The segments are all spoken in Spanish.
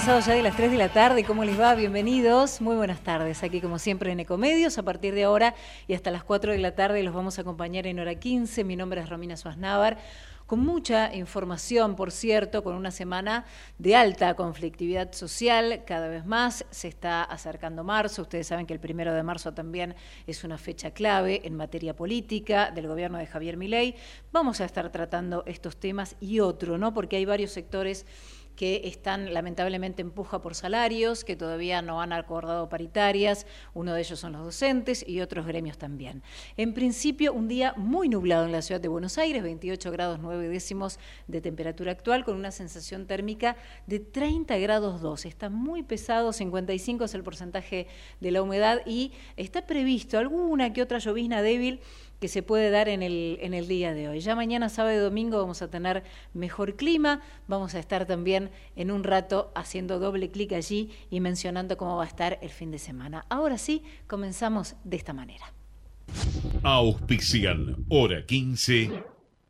pasado ya de las 3 de la tarde, ¿cómo les va? Bienvenidos, muy buenas tardes. Aquí como siempre en Ecomedios, a partir de ahora y hasta las 4 de la tarde los vamos a acompañar en hora 15. Mi nombre es Romina Suaznávar con mucha información, por cierto, con una semana de alta conflictividad social, cada vez más se está acercando marzo, ustedes saben que el primero de marzo también es una fecha clave en materia política del gobierno de Javier Milei. Vamos a estar tratando estos temas y otro, ¿no? Porque hay varios sectores que están lamentablemente empuja por salarios, que todavía no han acordado paritarias, uno de ellos son los docentes y otros gremios también. En principio, un día muy nublado en la ciudad de Buenos Aires, 28 grados 9 décimos de temperatura actual, con una sensación térmica de 30 grados 2. Está muy pesado, 55 es el porcentaje de la humedad y está previsto alguna que otra llovizna débil que se puede dar en el, en el día de hoy. Ya mañana, sábado y domingo, vamos a tener mejor clima. Vamos a estar también en un rato haciendo doble clic allí y mencionando cómo va a estar el fin de semana. Ahora sí, comenzamos de esta manera. Auspician, hora 15.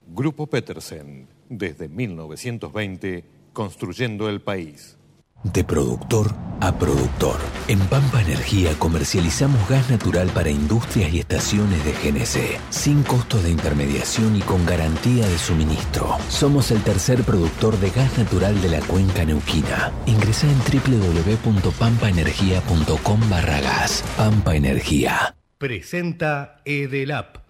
Grupo Petersen, desde 1920, construyendo el país. De productor a productor. En Pampa Energía comercializamos gas natural para industrias y estaciones de GNC, sin costo de intermediación y con garantía de suministro. Somos el tercer productor de gas natural de la cuenca neuquina. Ingresa en www.pampaenergia.com barra gas. Pampa Energía. Presenta Edelap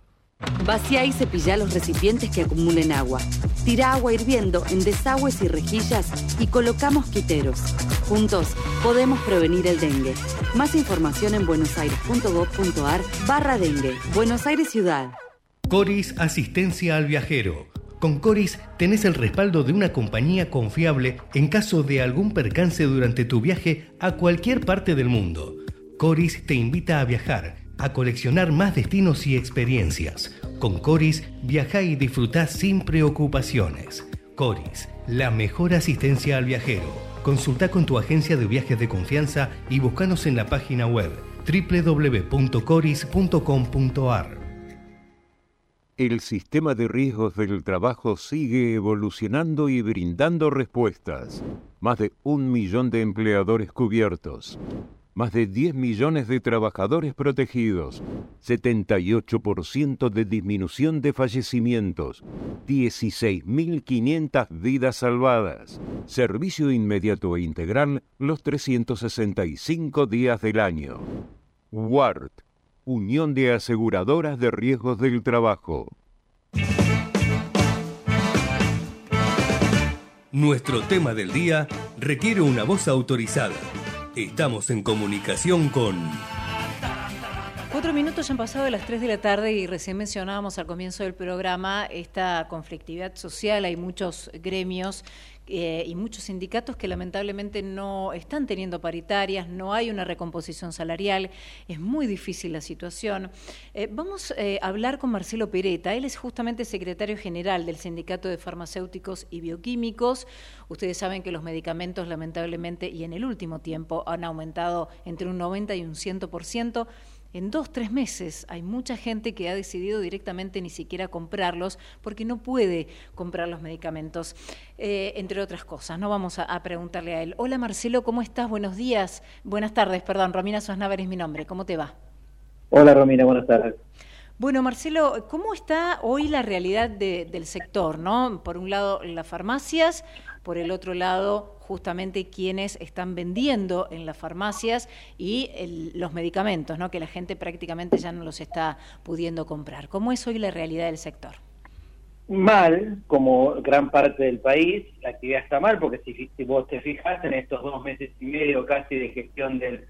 Vacía y cepilla los recipientes que acumulen agua. Tira agua hirviendo en desagües y rejillas y colocamos quiteros. Juntos podemos prevenir el dengue. Más información en buenosaires.gov.ar barra dengue. Buenos Aires Ciudad. Coris Asistencia al Viajero. Con Coris tenés el respaldo de una compañía confiable en caso de algún percance durante tu viaje a cualquier parte del mundo. Coris te invita a viajar a coleccionar más destinos y experiencias. Con Coris, viaja y disfruta sin preocupaciones. Coris, la mejor asistencia al viajero. Consulta con tu agencia de viajes de confianza y búscanos en la página web www.coris.com.ar. El sistema de riesgos del trabajo sigue evolucionando y brindando respuestas. Más de un millón de empleadores cubiertos más de 10 millones de trabajadores protegidos, 78% de disminución de fallecimientos, 16.500 vidas salvadas, servicio inmediato e integral los 365 días del año. WART, Unión de Aseguradoras de Riesgos del Trabajo. Nuestro tema del día requiere una voz autorizada Estamos en comunicación con... Cuatro minutos han pasado de las tres de la tarde y recién mencionábamos al comienzo del programa esta conflictividad social. Hay muchos gremios eh, y muchos sindicatos que lamentablemente no están teniendo paritarias, no hay una recomposición salarial, es muy difícil la situación. Eh, vamos eh, a hablar con Marcelo Pereta, él es justamente secretario general del Sindicato de Farmacéuticos y Bioquímicos. Ustedes saben que los medicamentos lamentablemente y en el último tiempo han aumentado entre un 90 y un 100% en dos, tres meses hay mucha gente que ha decidido directamente ni siquiera comprarlos porque no puede comprar los medicamentos, eh, entre otras cosas. No vamos a, preguntarle a él. Hola Marcelo, ¿cómo estás? Buenos días, buenas tardes, perdón, Romina Sosnavar es mi nombre. ¿Cómo te va? Hola Romina, buenas tardes. Bueno, Marcelo, ¿cómo está hoy la realidad del sector? ¿no? Por un lado, las farmacias, por el otro lado, justamente quienes están vendiendo en las farmacias y los medicamentos, ¿no? que la gente prácticamente ya no los está pudiendo comprar. ¿Cómo es hoy la realidad del sector? Mal, como gran parte del país, la actividad está mal, porque si, vos te fijas en estos dos meses y medio casi de gestión del,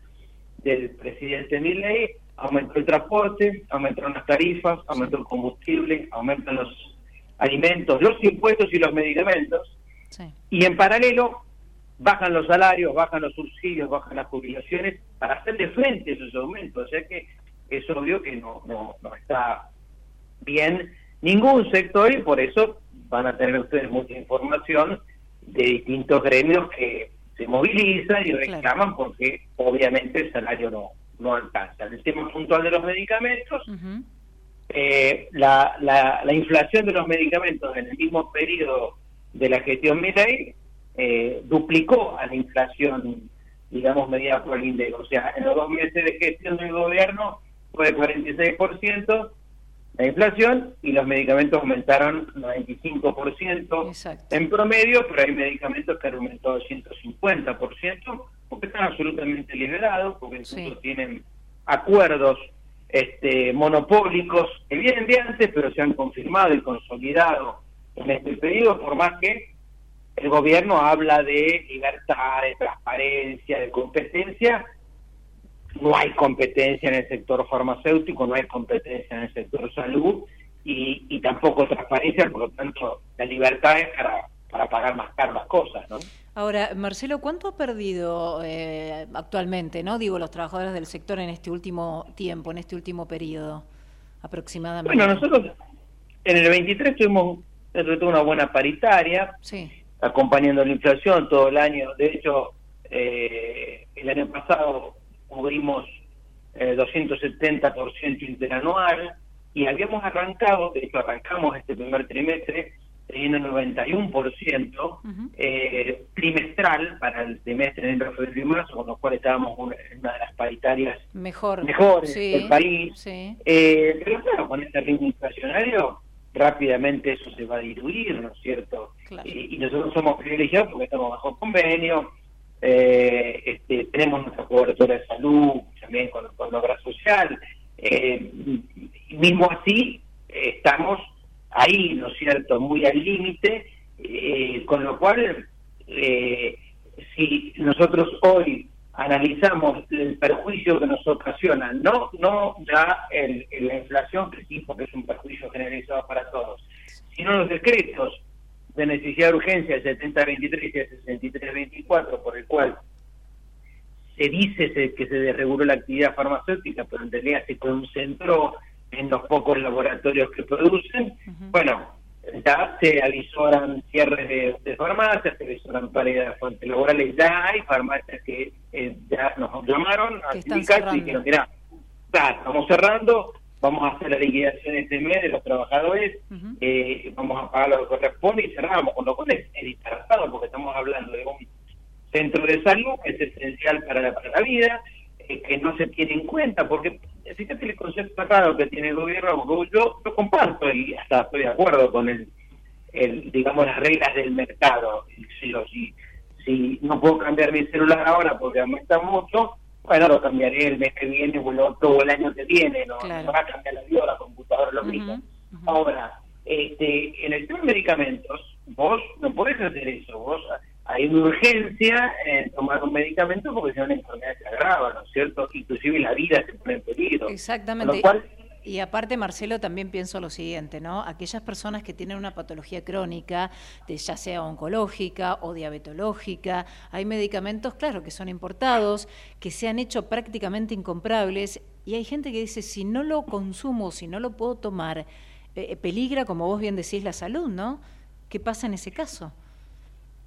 del presidente Milley, aumentó el transporte, aumentaron las tarifas, aumentó el combustible, aumentan los alimentos, los impuestos y los medicamentos, y en paralelo bajan los salarios, bajan los subsidios, bajan las jubilaciones para hacerle frente a esos aumentos. O sea que es obvio que no, no, no está bien ningún sector y por eso van a tener ustedes mucha información de distintos gremios que se movilizan y reclaman porque obviamente el salario no, no alcanza. El tema puntual de los medicamentos, eh, la, la, la inflación de los medicamentos en el mismo periodo de la gestión Milley eh, duplicó a la inflación, digamos, medida por el INDEC. O sea, en los dos meses de gestión del gobierno fue de 46% la inflación y los medicamentos aumentaron 95% en promedio, pero hay medicamentos que han aumentado 150% porque están absolutamente liberados, porque incluso tienen acuerdos este, monopólicos que vienen de antes, pero se han confirmado y consolidado en este periodo, por más que el gobierno habla de libertad, de transparencia, de competencia, no hay competencia en el sector farmacéutico, no hay competencia en el sector salud y, y tampoco transparencia, por lo tanto la libertad es para, para pagar más caras las cosas, ¿no? Ahora, Marcelo, ¿cuánto ha perdido eh, actualmente, no digo los trabajadores del sector en este último tiempo, en este último periodo aproximadamente? Bueno, nosotros en el 23 tuvimos una buena paritaria, acompañando la inflación todo el año. De hecho, eh, el año pasado cubrimos eh, 270% interanual y habíamos arrancado, de hecho arrancamos este primer trimestre teniendo 91% eh, trimestral para el trimestre en febrero y marzo, con lo cual estábamos en una de las paritarias Mejor. mejores del país. Eh, pero claro, con este ritmo inflacionario, rápidamente eso se va a diluir, ¿no es cierto? Y, nosotros somos privilegiados porque estamos bajo convenio, eh, este, tenemos nuestra cobertura de salud, también con, con obra social. Eh, mismo así, estamos ahí, ¿no es cierto?, muy al límite, eh, con lo cual, eh, si nosotros hoy analizamos el perjuicio que nos ocasiona, no no ya el, la inflación, que sí, porque es un perjuicio generalizado para todos, sino los decretos de necesidad de urgencia el 7023 y el 6324, por el cual se dice que se desreguló la actividad farmacéutica, pero en realidad se concentró en los pocos laboratorios que producen. Bueno, ya se avisoran cierres de, farmacias, se avisoran paredes de fuentes laborales, ya hay farmacias que eh, ya nos llamaron a sindicatos y dijeron, mira, ya, estamos cerrando, vamos a hacer la liquidación este mes de los trabajadores, eh, vamos a pagar lo que corresponde y cerramos, con lo cual es, disparatado porque estamos hablando de un centro de salud que es esencial para la, para la vida, eh, que no se tiene en cuenta, porque fíjate el concepto raro que tiene el gobierno, yo lo comparto y hasta estoy de acuerdo con el, el digamos, las reglas del mercado. Si, si, si no puedo cambiar mi celular ahora porque aumenta mucho, bueno, lo cambiaré el mes que viene o el otro o el año que viene, no, va a cambiar la vida, la computadora lo mismo. Ahora, este, en el tema de medicamentos, vos no podés hacer eso, vos hay una urgencia en tomar un medicamento porque si no la enfermedad se agrava, ¿no es cierto? Inclusive la vida se pone en peligro. Exactamente. y aparte, Marcelo, también pienso lo siguiente, ¿no? Aquellas personas que tienen una patología crónica, de, ya sea oncológica o diabetológica, hay medicamentos, claro, que son importados, que se han hecho prácticamente incomprables, y hay gente que dice, si no lo consumo, si no lo puedo tomar, eh, peligra, como vos bien decís, la salud, ¿no? ¿Qué pasa en ese caso?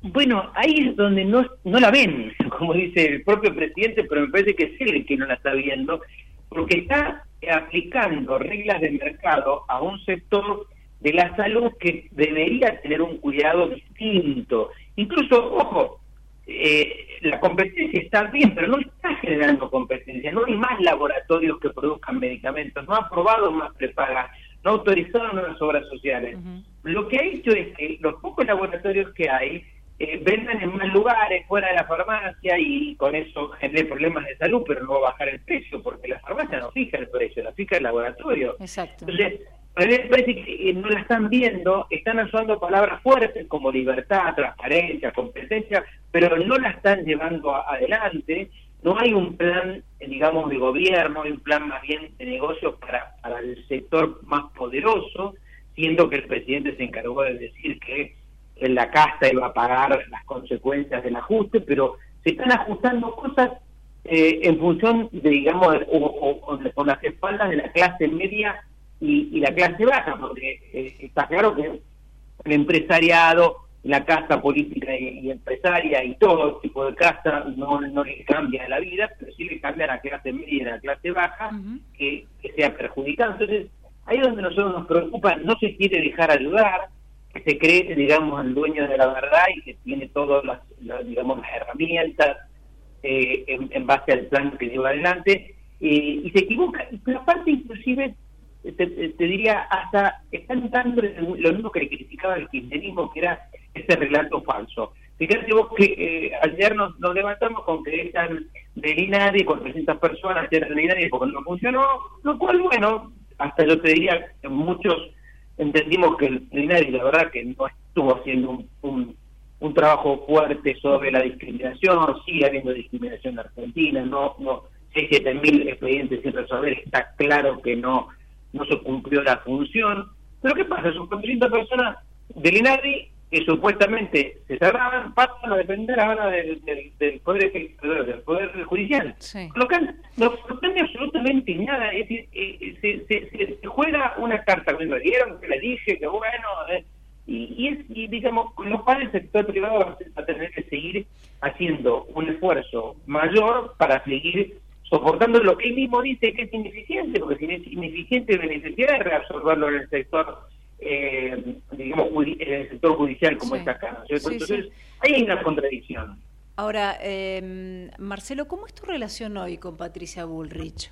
Bueno, ahí es donde no, no la ven, como dice el propio presidente, pero me parece que es él que no la está viendo, porque está aplicando reglas de mercado a un sector de la salud que debería tener un cuidado distinto. Incluso, ojo, eh, la competencia está bien, pero no está generando competencia. No hay más laboratorios que produzcan medicamentos, no ha aprobado más prepagas, no ha autorizado nuevas obras sociales. Lo que ha hecho es que los pocos laboratorios que hay eh, vendan en más lugares, fuera de la farmacia, y con eso genere problemas de salud, pero no va a bajar el precio, porque la farmacia no fija el precio, la fija el laboratorio. Exacto. Entonces, a mí me parece que eh, no la están viendo, están usando palabras fuertes como libertad, transparencia, competencia, pero no la están llevando adelante. No hay un plan, digamos, de gobierno, hay un plan más bien de negocios para, para el sector más poderoso, siendo que el presidente se encargó de decir que en la casa iba a pagar las consecuencias del ajuste, pero se están ajustando cosas eh, en función de, digamos, o, con las espaldas de la clase media y, la clase baja, porque eh, está claro que el empresariado, la casa política y, empresaria y todo tipo de casa no, no le cambia la vida, pero sí le cambia a la clase media y a la clase baja, que, que sea perjudicada. Entonces, ahí es donde nosotros nos preocupa, no se quiere dejar ayudar, que se cree, digamos, el dueño de la verdad y que tiene todas las, digamos, las herramientas eh, en, base al plan que lleva adelante, y se equivoca. Pero aparte, inclusive, te, diría, hasta están dando lo mismo que le criticaba el kirchnerismo, que era ese relato falso. Fíjate vos que eh, ayer nos, levantamos con que están del INADI con 300 personas, del INADI porque no funcionó, lo cual, bueno, hasta yo te diría muchos entendimos que el INADI, la verdad, que no estuvo haciendo un, un, trabajo fuerte sobre la discriminación, sigue habiendo discriminación en Argentina, no, no, 6, 7 mil expedientes sin resolver, está claro que no no se cumplió la función. Pero ¿qué pasa? Son 400 personas del INADI que supuestamente se cerraban, pasan a depender ahora del, del, poder, del poder Judicial. Lo que no sorprende absolutamente nada. Es decir, eh, se, se, juega una carta, que me dieron, que le dije, que bueno... Eh, y, es, y digamos, los padres del sector privado van a tener que seguir haciendo un esfuerzo mayor para seguir soportando lo que él mismo dice que es ineficiente, porque si es ineficiente de reabsorberlo en el sector, eh, digamos, en el sector judicial como está acá. Entonces, ahí hay una contradicción. Ahora, eh, Marcelo, ¿cómo es tu relación hoy con Patricia Bullrich?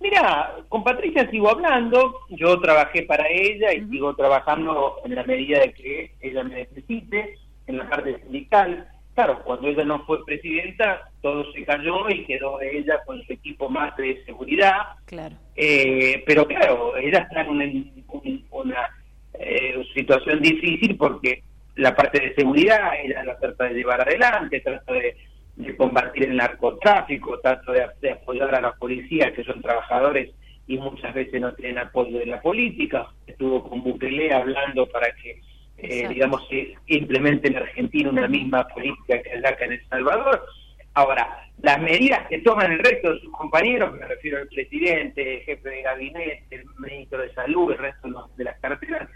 Mira, con Patricia sigo hablando, yo trabajé para ella y sigo trabajando en la medida de que ella me necesite, en la parte sindical. Claro, cuando ella no fue presidenta, todo se cayó y quedó ella con su equipo más de seguridad. Claro. Eh, pero claro, ella está en una, eh, situación difícil porque la parte de seguridad ella la trata de llevar adelante, trata de, combatir el narcotráfico, trata de, apoyar a las policías que son trabajadores y muchas veces no tienen apoyo de la política. Estuvo con Bukele hablando para que eh, digamos, que implemente en Argentina una misma política que la que en El Salvador. Ahora, las medidas que toman el resto de sus compañeros, me refiero al presidente, el jefe de gabinete, el ministro de Salud, el resto de las carteras,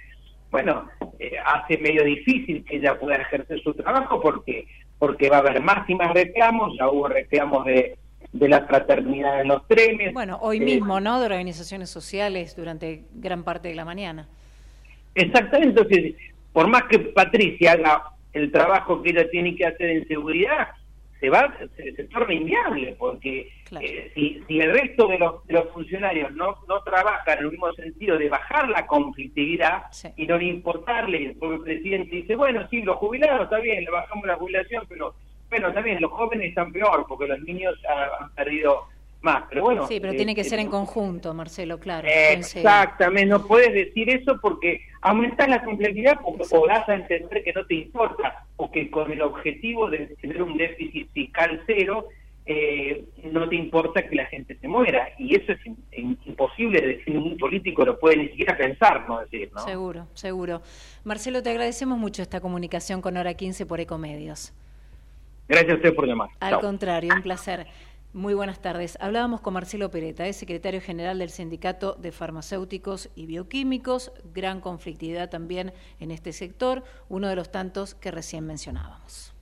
bueno, eh, hace medio difícil que ella pueda ejercer su trabajo porque porque va a haber más y más reclamos, ya hubo reclamos de, de la fraternidad en los trenes. Bueno, hoy eh, mismo, ¿no? De organizaciones sociales durante gran parte de la mañana. Exactamente, entonces por más que Patricia haga el trabajo que ella tiene que hacer en seguridad, se va se, torna inviable, porque eh, si, si el resto de los, de los funcionarios no, no trabajan en el mismo sentido de bajar la conflictividad y no importarle, porque el presidente dice, bueno, sí, los jubilados está bien, le bajamos la jubilación, pero bueno, también los jóvenes están peor, porque los niños han perdido más. Pero bueno. Sí, pero tiene que eh, ser en conjunto, Marcelo, claro. Exactamente, no puedes decir eso porque aumentas la complejidad o, das a entender que no te importa o que con el objetivo de tener un déficit fiscal cero eh, no te importa que la gente se muera. Y eso es imposible de decir, un político lo puede ni siquiera pensar, no decir, ¿no? Seguro, seguro. Marcelo, te agradecemos mucho esta comunicación con Hora 15 por Ecomedios. Gracias a usted por llamar. Al contrario, un placer. Muy buenas tardes. Hablábamos con Marcelo Pereta, es secretario general del Sindicato de Farmacéuticos y Bioquímicos. Gran conflictividad también en este sector, uno de los tantos que recién mencionábamos.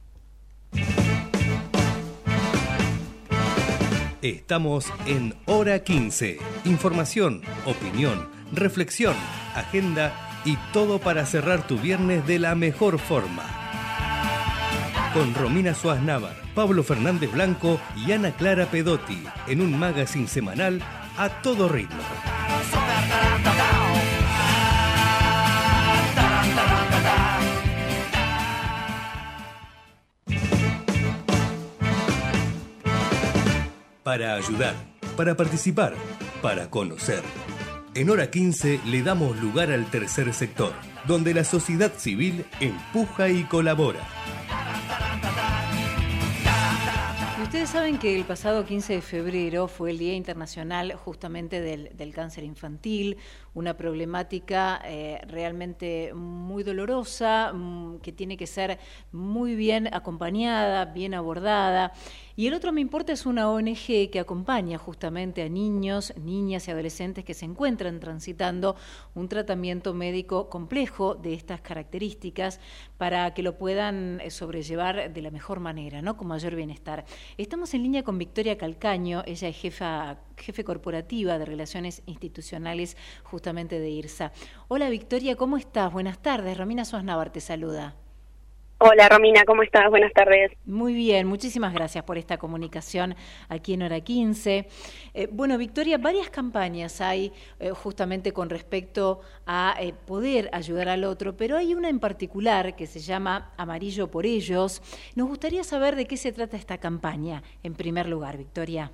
Estamos en Hora 15. Información, opinión, reflexión, agenda y todo para cerrar tu viernes de la mejor forma. Con Romina Suárez Navar Pablo Fernández Blanco y Ana Clara Pedotti en un magazine semanal a todo ritmo. Para ayudar, para participar, para conocer. En hora 15 le damos lugar al tercer sector, donde la sociedad civil empuja y colabora. Ustedes saben que el pasado 15 de febrero fue el Día Internacional justamente del, cáncer infantil, una problemática eh, realmente muy dolorosa, mm, que tiene que ser muy bien acompañada, bien abordada. Y el otro me importa es una ONG que acompaña justamente a niños, niñas y adolescentes que se encuentran transitando un tratamiento médico complejo de estas características para que lo puedan eh, sobrellevar de la mejor manera, ¿no? con mayor bienestar. Estamos en línea con Victoria Calcaño, ella es jefa, jefe corporativa de Relaciones Institucionales justamente de IRSA. Hola Victoria, ¿cómo estás? Buenas tardes. Romina Suaznavar te saluda. Hola Romina, ¿cómo estás? Buenas tardes. Muy bien, muchísimas gracias por esta comunicación aquí en Hora 15. Eh, bueno, Victoria, varias campañas hay eh, justamente con respecto a eh, poder ayudar al otro, pero hay una en particular que se llama Amarillo por ellos. Nos gustaría saber de qué se trata esta campaña, en primer lugar, Victoria.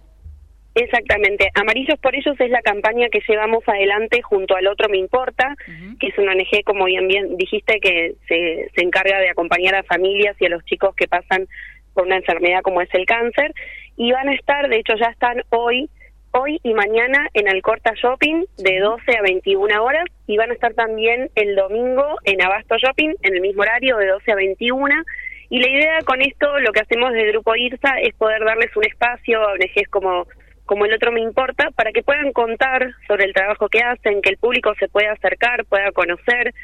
Exactamente. Amarillos por ellos es la campaña que llevamos adelante junto al Otro Me Importa, que es una ONG, como bien, bien dijiste, que se, se encarga de acompañar a familias y a los chicos que pasan por una enfermedad como es el cáncer. Y van a estar, de hecho ya están hoy, hoy y mañana en Alcorta Shopping de 12 a 21 horas y van a estar también el domingo en Abasto Shopping en el mismo horario de 12 a 21. Y la idea con esto, lo que hacemos desde Grupo IRSA es poder darles un espacio a ONGs como como el otro me importa, para que puedan contar sobre el trabajo que hacen, que el público se pueda acercar, pueda conocer,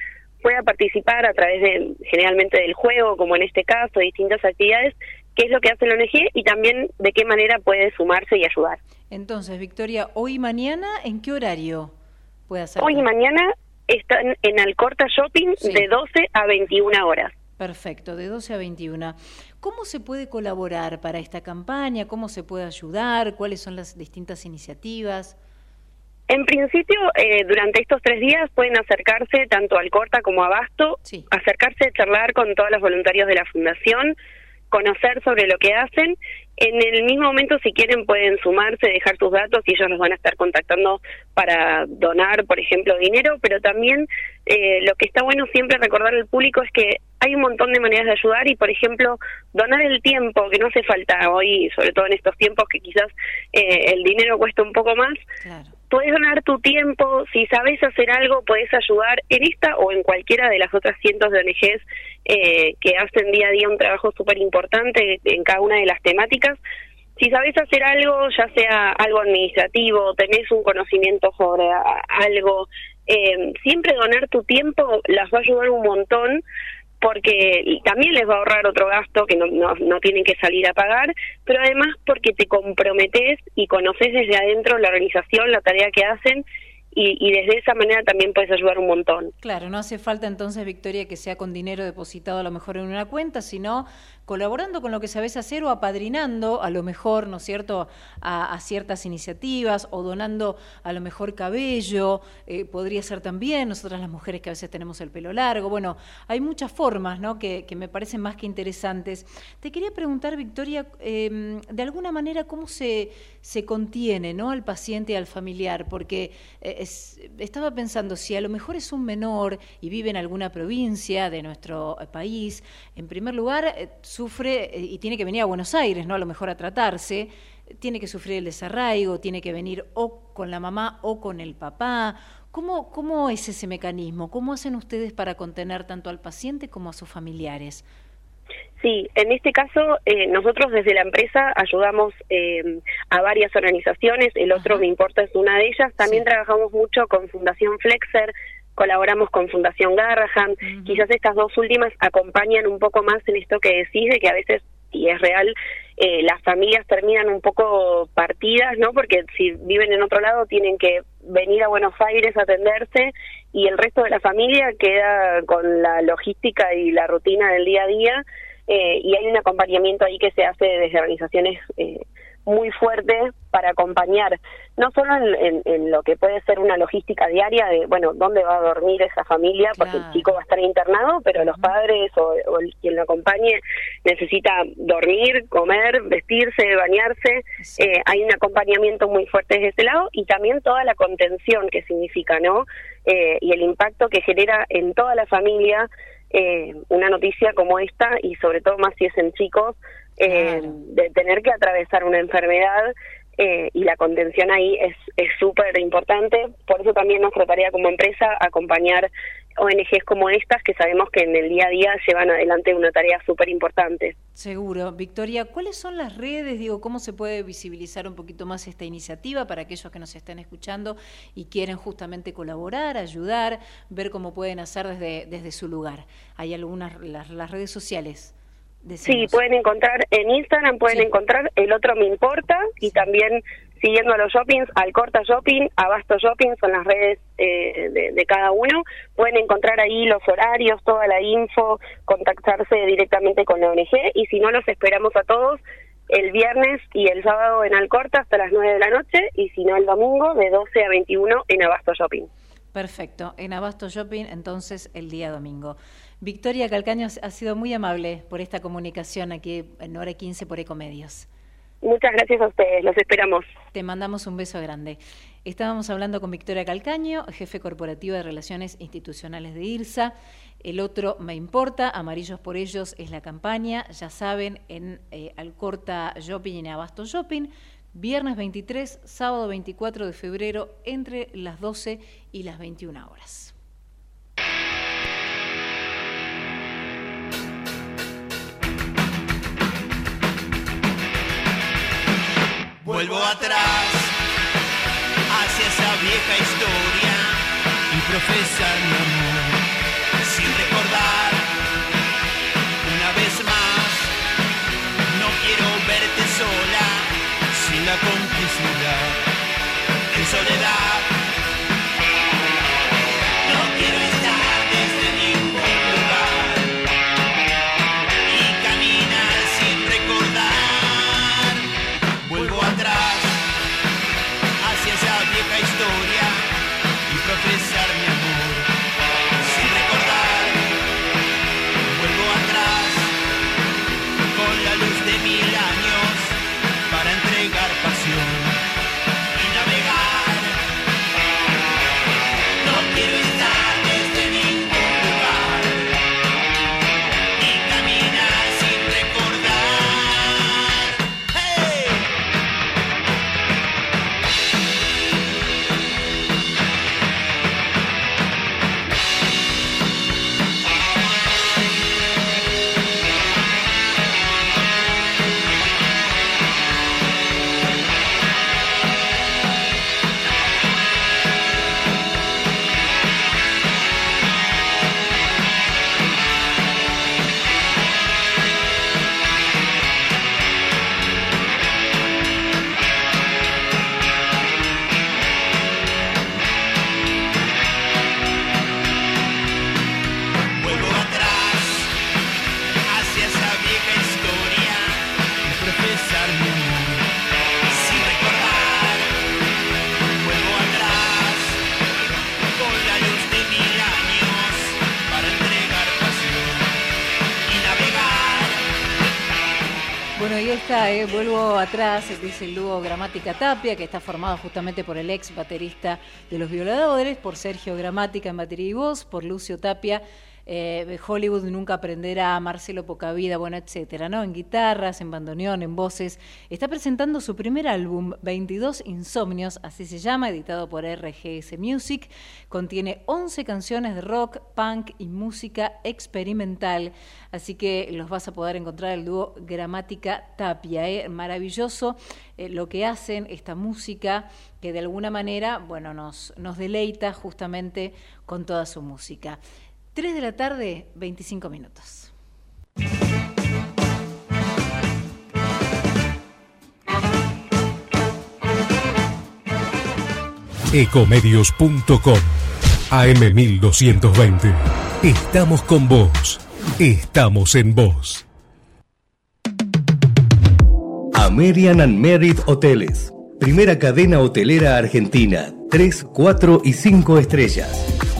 pueda participar a través de, generalmente del juego, como en este caso, distintas actividades, qué es lo que hace la ONG y también de qué manera puede sumarse y ayudar. Entonces, Victoria, hoy y mañana, ¿en qué horario puede hacer? Hoy y mañana están en Alcorta Shopping de 12 a 21 horas. Perfecto, de 12 a 21. ¿Cómo se puede colaborar para esta campaña? ¿Cómo se puede ayudar? ¿Cuáles son las distintas iniciativas? En principio, eh, durante estos tres días pueden acercarse tanto al Corta como a Basto, acercarse a charlar con todos los voluntarios de la Fundación, conocer sobre lo que hacen. En el mismo momento, si quieren, pueden sumarse, dejar sus datos y ellos los van a estar contactando para donar, por ejemplo, dinero, pero también eh, lo que está bueno siempre recordar al público es que hay un montón de maneras de ayudar y, por ejemplo, donar el tiempo, que no hace falta hoy, sobre todo en estos tiempos que quizás eh, el dinero cuesta un poco más. Claro puedes donar tu tiempo, si sabes hacer algo, puedes ayudar en esta o en cualquiera de las otras cientos de ONGs eh, que hacen día a día un trabajo súper importante en cada una de las temáticas. Si sabes hacer algo, ya sea algo administrativo, tenés un conocimiento sobre algo, eh, siempre donar tu tiempo las va a ayudar un montón porque también les va a ahorrar otro gasto que no, no, tienen que salir a pagar, pero además porque te comprometes y conoces desde adentro la organización, la tarea que hacen y, desde esa manera también puedes ayudar un montón. Claro, no hace falta entonces, Victoria, que sea con dinero depositado a lo mejor en una cuenta, sino colaborando con lo que sabes hacer o apadrinando a lo mejor, ¿no es cierto?, a, ciertas iniciativas o donando a lo mejor cabello, eh, podría ser también, nosotras las mujeres que a veces tenemos el pelo largo, bueno, hay muchas formas, ¿no?, que, me parecen más que interesantes. Te quería preguntar, Victoria, em, de alguna manera, ¿cómo se, se contiene, ¿no?, al paciente y al familiar? Porque... Eh, estaba pensando, si a lo mejor es un menor y vive en alguna provincia de nuestro eh, país, en primer lugar eh, sufre eh, y tiene que venir a Buenos Aires, ¿no? A lo mejor a tratarse, tiene que sufrir el desarraigo, tiene que venir o con la mamá o con el papá. ¿Cómo, ¿Cómo es ese mecanismo? ¿Cómo hacen ustedes para contener tanto al paciente como a sus familiares? Sí, en este caso eh, nosotros desde la empresa ayudamos eh, a varias organizaciones, el otro me importa es una de ellas, también trabajamos mucho con Fundación Flexer, colaboramos con Fundación Garrahan, quizás estas dos últimas acompañan un poco más en esto que decís de que a veces, y es real, eh, las familias terminan un poco partidas, ¿no? Porque si viven en otro lado tienen que venir a Buenos Aires a atenderse y el resto de la familia queda con la logística y la rutina del día a día eh, y hay un acompañamiento ahí que se hace desde organizaciones eh, muy fuerte para acompañar, no solo en, lo que puede ser una logística diaria de, bueno, dónde va a dormir esa familia, porque el chico va a estar internado, pero los padres o, quien lo acompañe necesita dormir, comer, vestirse, bañarse. Eh, hay un acompañamiento muy fuerte desde ese lado y también toda la contención que significa, ¿no? y el impacto que genera en toda la familia eh, una noticia como esta y sobre todo más si es en chicos, eh, de tener que atravesar una enfermedad eh, y la contención ahí es súper importante. Por eso también nuestra tarea como empresa, acompañar ONGs como estas que sabemos que en el día a día llevan adelante una tarea súper importante. Seguro. Victoria, ¿cuáles son las redes? Digo, ¿cómo se puede visibilizar un poquito más esta iniciativa para aquellos que nos estén escuchando y quieren justamente colaborar, ayudar, ver cómo pueden hacer desde, desde su lugar? Hay algunas, las, redes sociales. Sí, pueden encontrar en Instagram, pueden encontrar el otro me importa y también siguiendo a los shoppings, al Corta Shopping, Abasto Shopping, son las redes eh, de, cada uno. Pueden encontrar ahí los horarios, toda la info, contactarse directamente con la ONG y si no, los esperamos a todos el viernes y el sábado en Alcorta hasta las 9 de la noche y si no el domingo de 12 a 21 en Abasto Shopping. Perfecto, en Abasto Shopping entonces el día domingo. Victoria Calcaño ha sido muy amable por esta comunicación aquí en Hora 15 por Ecomedios. Muchas gracias a ustedes, los esperamos. Te mandamos un beso grande. Estábamos hablando con Victoria Calcaño, jefe corporativo de Relaciones Institucionales de IRSA. El otro me importa, Amarillos por Ellos es la campaña, ya saben, en eh, Alcorta Shopping y en Abasto Shopping. Viernes 23, sábado 24 de febrero, entre las 12 y las 21 horas. Vuelvo atrás hacia esa vieja historia. Y profesar mi amor atrás, dice el dúo Gramática Tapia, que está formado justamente por el ex baterista de Los Violadores, por Sergio Gramática en batería y voz, por Lucio Tapia eh, Hollywood nunca aprenderá, Marcelo Pocavida, bueno, etcétera, ¿no? En guitarras, en bandoneón, en voces. Está presentando su primer álbum, 22 Insomnios, así se llama, editado por RGS Music. Contiene 11 canciones de rock, punk y música experimental, así que los vas a poder encontrar el dúo Gramática Tapia, ¿eh? maravilloso eh, lo que hacen, esta música que de alguna manera, bueno, nos, nos deleita justamente con toda su música. 3 de la tarde, 25 minutos. Ecomedios.com AM1220. Estamos con vos. Estamos en vos. American and Merit Hoteles. Primera cadena hotelera argentina. 3, 4 y 5 estrellas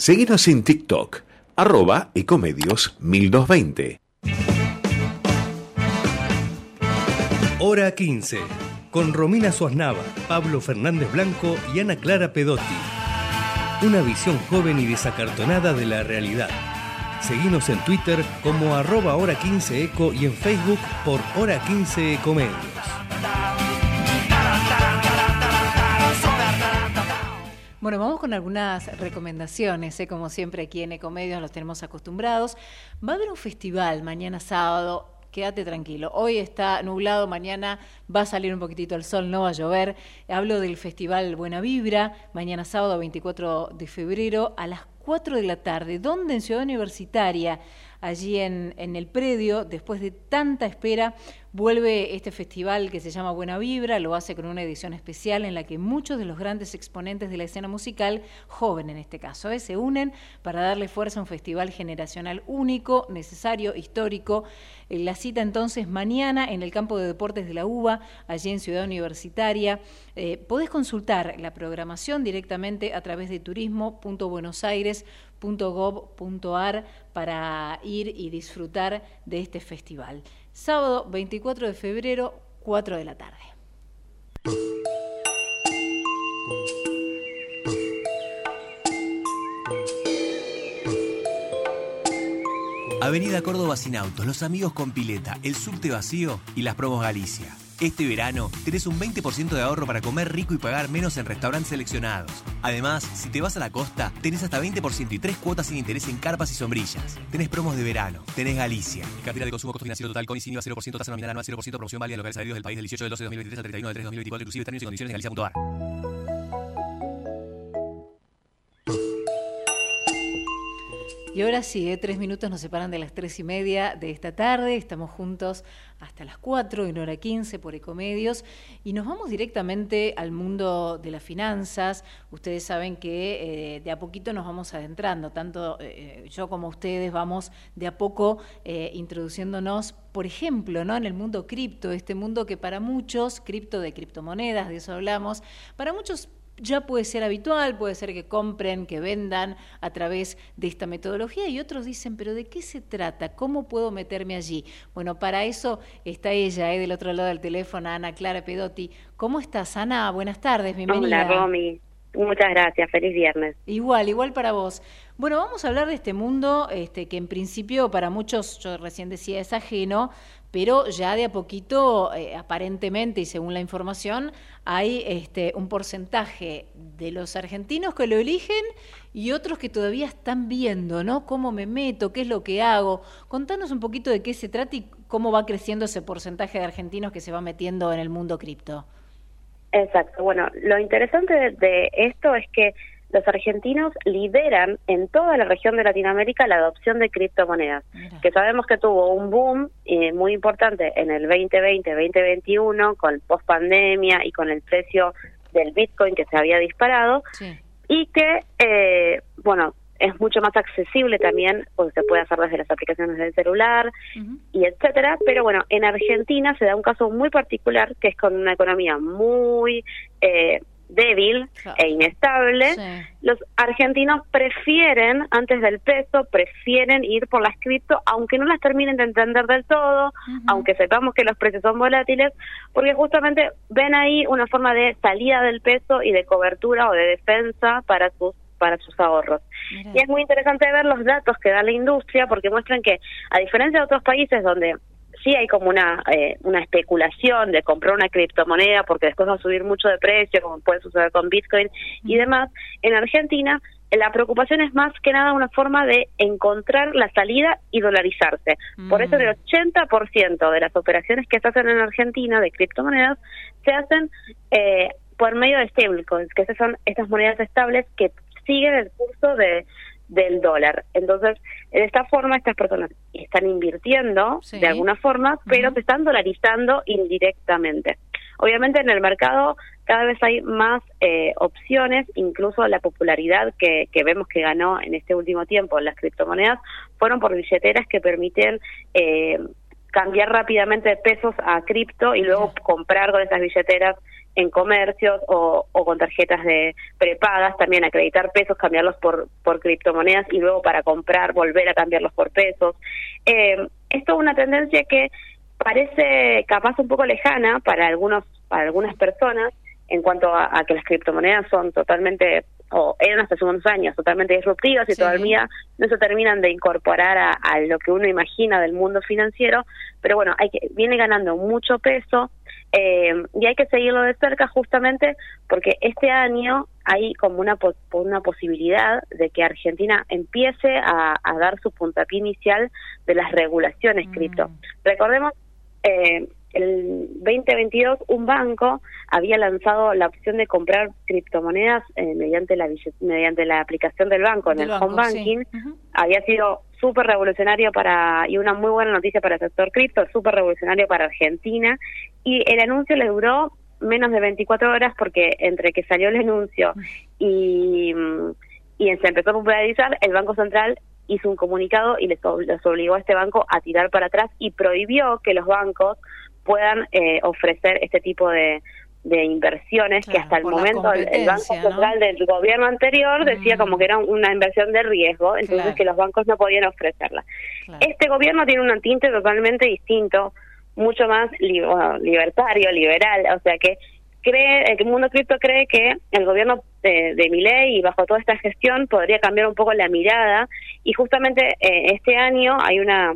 Seguinos en TikTok, arroba ecomedios 1220. Hora 15, con Romina Suaznava, Pablo Fernández Blanco y Ana Clara Pedotti. Una visión joven y desacartonada de la realidad. Seguinos en Twitter como arroba hora 15 eco y en Facebook por hora 15 ecomedios. Bueno, vamos con algunas recomendaciones, ¿eh? como siempre aquí en Ecomedios los tenemos acostumbrados. Va a haber un festival mañana sábado, quédate tranquilo. Hoy está nublado, mañana va a salir un poquitito el sol, no va a llover. Hablo del festival Buena Vibra, mañana sábado 24 de febrero a las 4 de la tarde. ¿Dónde? En Ciudad Universitaria allí en, el predio, después de tanta espera, vuelve este festival que se llama Buena Vibra, lo hace con una edición especial en la que muchos de los grandes exponentes de la escena musical, joven en este caso, ¿eh? se unen para darle fuerza a un festival generacional único, necesario, histórico. Eh, la cita entonces mañana en el campo de deportes de la UBA, allí en Ciudad Universitaria. Eh, podés consultar la programación directamente a través de turismo.buenosaires.gov.ar para ir y disfrutar de este festival. Sábado 24 de febrero, 4 de la tarde. Avenida Córdoba sin autos, los amigos con pileta, el subte vacío y las promos Galicia. Este verano tenés un 20% de ahorro para comer rico y pagar menos en restaurantes seleccionados. Además, si te vas a la costa, tenés hasta 20% y tres cuotas sin interés en carpas y sombrillas. Tenés promos de verano, tenés Galicia. Cartera de consumo, costo financiero total con ICINIVA 0%, tasa nominal anual 0%, promoción válida en locales adheridos del país del 18 del 12 de 2023 al 31 del 3 de 2024, inclusive términos y condiciones en galicia.ar. Y ahora sí, ¿eh? tres minutos nos separan de las tres y media de esta tarde. Estamos juntos hasta las cuatro, en hora quince, por Ecomedios. Y nos vamos directamente al mundo de las finanzas. Ustedes saben que eh, de a poquito nos vamos adentrando. Tanto eh, yo como ustedes vamos de a poco introduciéndonos, por ejemplo, ¿no? en el mundo cripto, este mundo que para muchos, cripto de criptomonedas, de eso hablamos, para muchos ya puede ser habitual, puede ser que compren, que vendan a través de esta metodología y otros dicen, pero ¿de qué se trata? ¿Cómo puedo meterme allí? Bueno, para eso está ella, ¿eh? del otro lado del teléfono, Ana Clara Pedotti. ¿Cómo estás, Ana? Buenas tardes, bienvenida. Hola, Romy. Muchas gracias, feliz viernes. Igual, igual para vos. Bueno, vamos a hablar de este mundo este, que en principio para muchos, yo recién decía, es ajeno, pero ya de a poquito, eh, aparentemente y según la información, hay este, un porcentaje de los argentinos que lo eligen y otros que todavía están viendo, ¿no? ¿Cómo me meto? ¿Qué es lo que hago? Contanos un poquito de qué se trata y cómo va creciendo ese porcentaje de argentinos que se va metiendo en el mundo cripto. Exacto. Bueno, lo interesante de esto es que los argentinos lideran en toda la región de Latinoamérica la adopción de criptomonedas, que sabemos que tuvo un boom eh, muy importante en el 2020-2021 con post pandemia y con el precio del Bitcoin que se había disparado y que, eh, bueno, es mucho más accesible también, porque se puede hacer desde las aplicaciones del celular y etcétera, pero bueno, en Argentina se da un caso muy particular que es con una economía muy eh, débil e inestable, los argentinos prefieren, antes del peso, prefieren ir por las cripto, aunque no las terminen de entender del todo, aunque sepamos que los precios son volátiles, porque justamente ven ahí una forma de salida del peso y de cobertura o de defensa para sus para sus ahorros. Y es muy interesante ver los datos que da la industria porque muestran que, a diferencia de otros países donde sí hay como una, eh, una especulación de comprar una criptomoneda porque después va a subir mucho de precio, como puede suceder con Bitcoin y demás. En Argentina, la preocupación es más que nada una forma de encontrar la salida y dolarizarse. Por eso el 80% de las operaciones que se hacen en Argentina de criptomonedas se hacen eh, por medio de stablecoins, que son estas monedas estables que siguen el curso de del dólar. Entonces, de esta forma, estas personas están invirtiendo de alguna forma, pero se están dolarizando indirectamente. Obviamente en el mercado cada vez hay más eh, opciones, incluso la popularidad que, que, vemos que ganó en este último tiempo las criptomonedas fueron por billeteras que permiten eh, cambiar rápidamente de pesos a cripto y luego comprar con esas billeteras en comercios o, o, con tarjetas de prepagas, también acreditar pesos, cambiarlos por, por criptomonedas y luego para comprar volver a cambiarlos por pesos. Eh, esto es una tendencia que parece capaz un poco lejana para algunos para algunas personas en cuanto a, que las criptomonedas son totalmente o eran hasta hace unos años totalmente disruptivas y todavía no se terminan de incorporar a, lo que uno imagina del mundo financiero, pero bueno, hay que viene ganando mucho peso eh, y hay que seguirlo de cerca justamente porque este año hay como una, una posibilidad de que Argentina empiece a, dar su puntapié inicial de las regulaciones mm. cripto. Recordemos eh, el 2022 un banco había lanzado la opción de comprar criptomonedas eh, mediante la mediante la aplicación del banco en el home banking. Había sido súper revolucionario para y una muy buena noticia para el sector cripto súper revolucionario para Argentina. Y el anuncio le duró menos de 24 horas porque entre que salió el anuncio y y se empezó a popularizar el banco central hizo un comunicado y les, les obligó a este banco a tirar para atrás y prohibió que los bancos puedan eh, ofrecer este tipo de, de inversiones que hasta el momento el, Banco Central del gobierno anterior decía mm. como que era una inversión de riesgo, entonces que los bancos no podían ofrecerla. Este gobierno tiene un tinte totalmente distinto, mucho más libertario, liberal, o sea que cree, el mundo cripto cree que el gobierno de, de Milei y bajo toda esta gestión podría cambiar un poco la mirada y justamente eh, este año hay una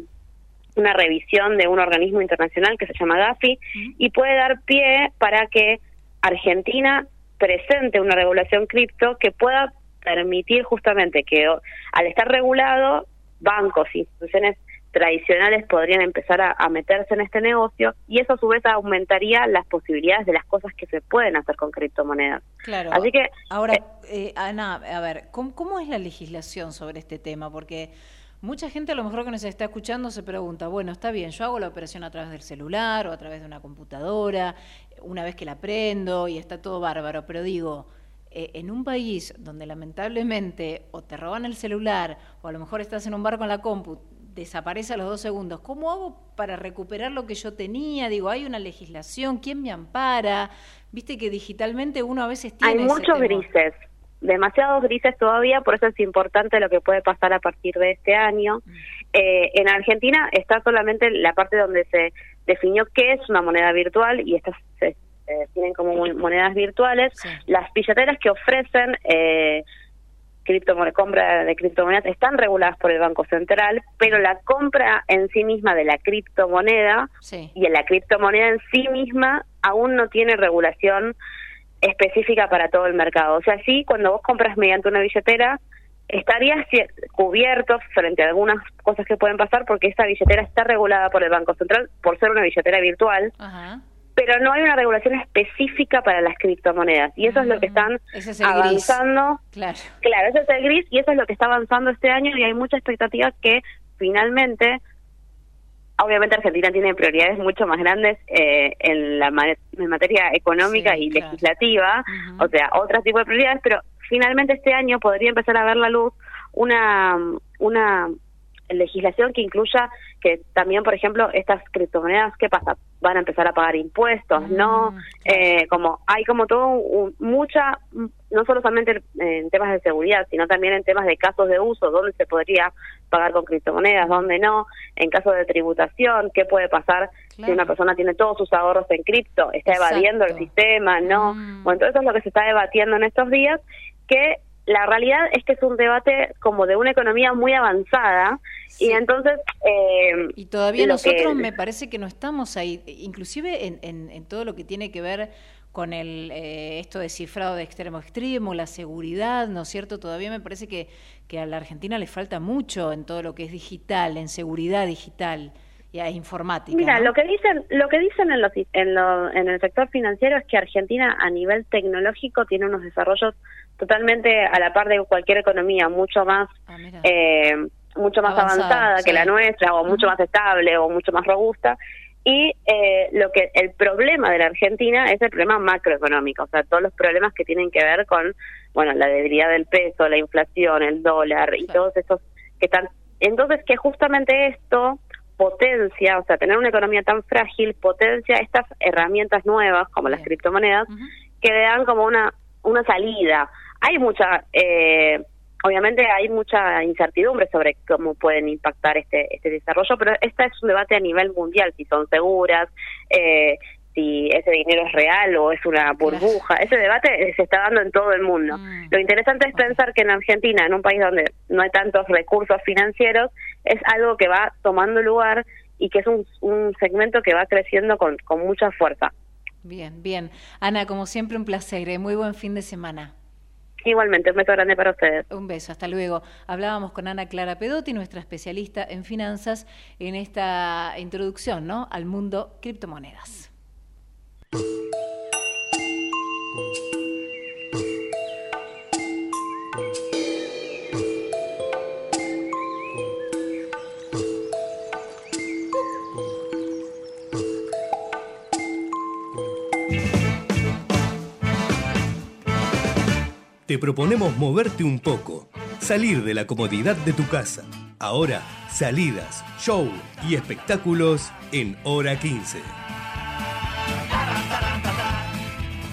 una revisión de un organismo internacional que se llama Gafi y puede dar pie para que Argentina presente una regulación cripto que pueda permitir justamente que al estar regulado bancos e instituciones tradicionales podrían empezar a, meterse en este negocio y eso a su vez aumentaría las posibilidades de las cosas que se pueden hacer con criptomonedas. Claro. Así que ahora, eh, eh, Ana, a ver, ¿cómo, ¿cómo es la legislación sobre este tema? Porque Mucha gente a lo mejor que nos está escuchando se pregunta, bueno, está bien, yo hago la operación a través del celular o a través de una computadora, una vez que la prendo y está todo bárbaro, pero digo, eh, en un país donde lamentablemente o te roban el celular o a lo mejor estás en un bar con la compu, desaparece a los dos segundos, ¿cómo hago para recuperar lo que yo tenía? Digo, hay una legislación, ¿quién me ampara? Viste que digitalmente uno a veces tiene... Hay muchos grises demasiados grises todavía, por eso es importante lo que puede pasar a partir de este año. Eh, en Argentina está solamente la parte donde se definió qué es una moneda virtual y estas se, definen como monedas virtuales. Las billeteras que ofrecen eh, compra de criptomonedas están reguladas por el Banco Central, pero la compra en sí misma de la criptomoneda y en la criptomoneda en sí misma aún no tiene regulación específica para todo el mercado. O sea, sí, cuando vos compras mediante una billetera, estarías cubierto frente a algunas cosas que pueden pasar porque esa billetera está regulada por el Banco Central por ser una billetera virtual. Pero no hay una regulación específica para las criptomonedas y eso es lo que están avanzando. Claro. claro, ese es el gris y eso es lo que está avanzando este año y hay mucha expectativa que finalmente obviamente Argentina tiene prioridades mucho más grandes eh, en la materia económica y legislativa, o sea, otros tipos de prioridades, pero finalmente este año podría empezar a ver la luz una una legislación que incluya que también, por ejemplo, estas criptomonedas, ¿qué pasa? Van a empezar a pagar impuestos, ¿no? Mm, eh, como hay como todo mucha, no solo solamente en temas de seguridad, sino también en temas de casos de uso, dónde se podría pagar con criptomonedas, dónde no, en caso de tributación, qué puede pasar si una persona tiene todos sus ahorros en cripto, está evadiendo el sistema, ¿no? Mm. Bueno, todo eso es lo que se está debatiendo en estos días, que la realidad es que es un debate como de una economía muy avanzada y entonces... Eh, y todavía nosotros me parece que no estamos ahí, inclusive en, en, todo lo que tiene que ver con el eh, esto de cifrado de extremo a extremo, la seguridad, ¿no es cierto? Todavía me parece que, que a la Argentina le falta mucho en todo lo que es digital, en seguridad digital y a informática. Mira, lo que dicen, lo que dicen en, en, en el sector financiero es que Argentina a nivel tecnológico tiene unos desarrollos totalmente a la par de cualquier economía, mucho más ah, eh, mucho más avanzada, que la nuestra, o mucho más estable, o mucho más robusta. Y eh, lo que el problema de la Argentina es el problema macroeconómico, o sea, todos los problemas que tienen que ver con, bueno, la debilidad del peso, la inflación, el dólar y todos estos que están. Entonces, que justamente esto potencia, o sea, tener una economía tan frágil potencia estas herramientas nuevas como las criptomonedas que le dan como una una salida. Hay mucha eh, obviamente hay mucha incertidumbre sobre cómo pueden impactar este este desarrollo, pero este es un debate a nivel mundial si son seguras, eh, si ese dinero es real o es una burbuja. Ese debate se está dando en todo el mundo. Mm. Lo interesante es pensar que en Argentina, en un país donde no hay tantos recursos financieros, es algo que va tomando lugar y que es un, un segmento que va creciendo con, con mucha fuerza. Bien, bien. Ana, como siempre, un placer. ¿eh? Muy buen fin de semana. Igualmente, un beso grande para ustedes. Un beso, hasta luego. Hablábamos con Ana Clara Pedotti, nuestra especialista en finanzas, en esta introducción ¿no? al mundo criptomonedas. Te proponemos moverte un poco, salir de la comodidad de tu casa. Ahora, salidas, show y espectáculos en hora 15.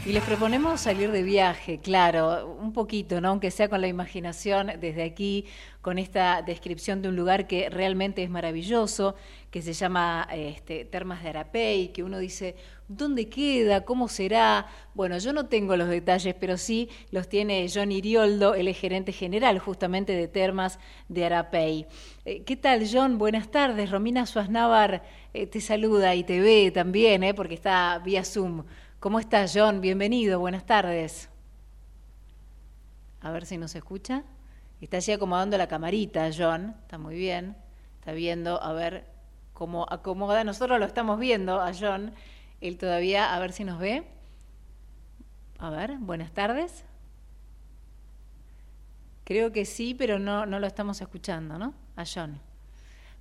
Y les proponemos salir de viaje, claro, un poquito, ¿no? Aunque sea con la imaginación desde aquí, con esta descripción de un lugar que realmente es maravilloso, que se llama este, Termas de Arapey, que uno dice, ¿dónde queda? ¿Cómo será? Bueno, yo no tengo los detalles, pero sí los tiene John Irioldo, el gerente general justamente de Termas de Arapey. Eh, ¿Qué tal, John? Buenas tardes. Romina Suaznavar eh, te saluda y te ve también, ¿eh? porque está vía Zoom. ¿Cómo estás, John? Bienvenido, buenas tardes. A ver si nos escucha. Está allí acomodando la camarita, John. Está muy bien. Está viendo, a ver cómo acomoda. Nosotros lo estamos viendo a John. Él todavía, a ver si nos ve. A ver, buenas tardes. Creo que sí, pero no, no lo estamos escuchando, ¿no? A John.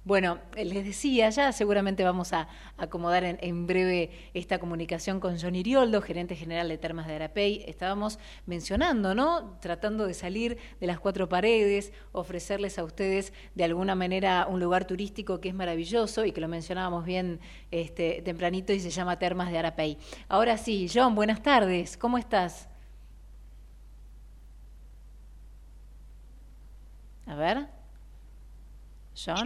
Bueno, les decía, ya seguramente vamos a acomodar en, en, breve esta comunicación con John Irioldo, gerente general de Termas de Arapey. Estábamos mencionando, ¿no? Tratando de salir de las cuatro paredes, ofrecerles a ustedes de alguna manera un lugar turístico que es maravilloso y que lo mencionábamos bien este, tempranito y se llama Termas de Arapey. Ahora sí, John, buenas tardes, ¿cómo estás? A ver. John.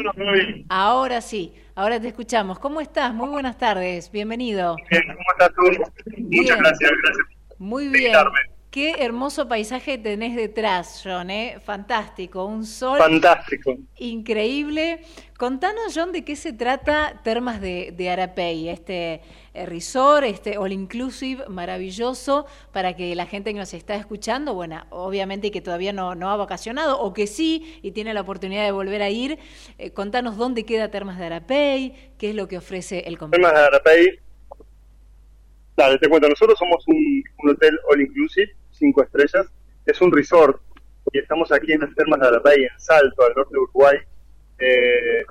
Ahora sí, ahora te escuchamos. ¿Cómo estás? Muy buenas tardes, bienvenido. Bien, ¿cómo estás tú? Bien. Muchas gracias, gracias. Muy bien. Qué hermoso paisaje tenés detrás, John, ¿eh? Fantástico, un sol. Fantástico. Increíble. Contanos, John, de qué se trata Termas de, de Arapey, este eh, resort, este all inclusive maravilloso para que la gente que nos está escuchando, bueno, obviamente que todavía no, no ha vacacionado o que sí y tiene la oportunidad de volver a ir, eh, contanos dónde queda Termas de Arapey, qué es lo que ofrece el complejo. Termas de Arapey. Dale, te cuento, nosotros somos un, un hotel all inclusive cinco estrellas. Es un resort y estamos aquí en las termas de Arapey, en Salto, al norte de Uruguay, eh,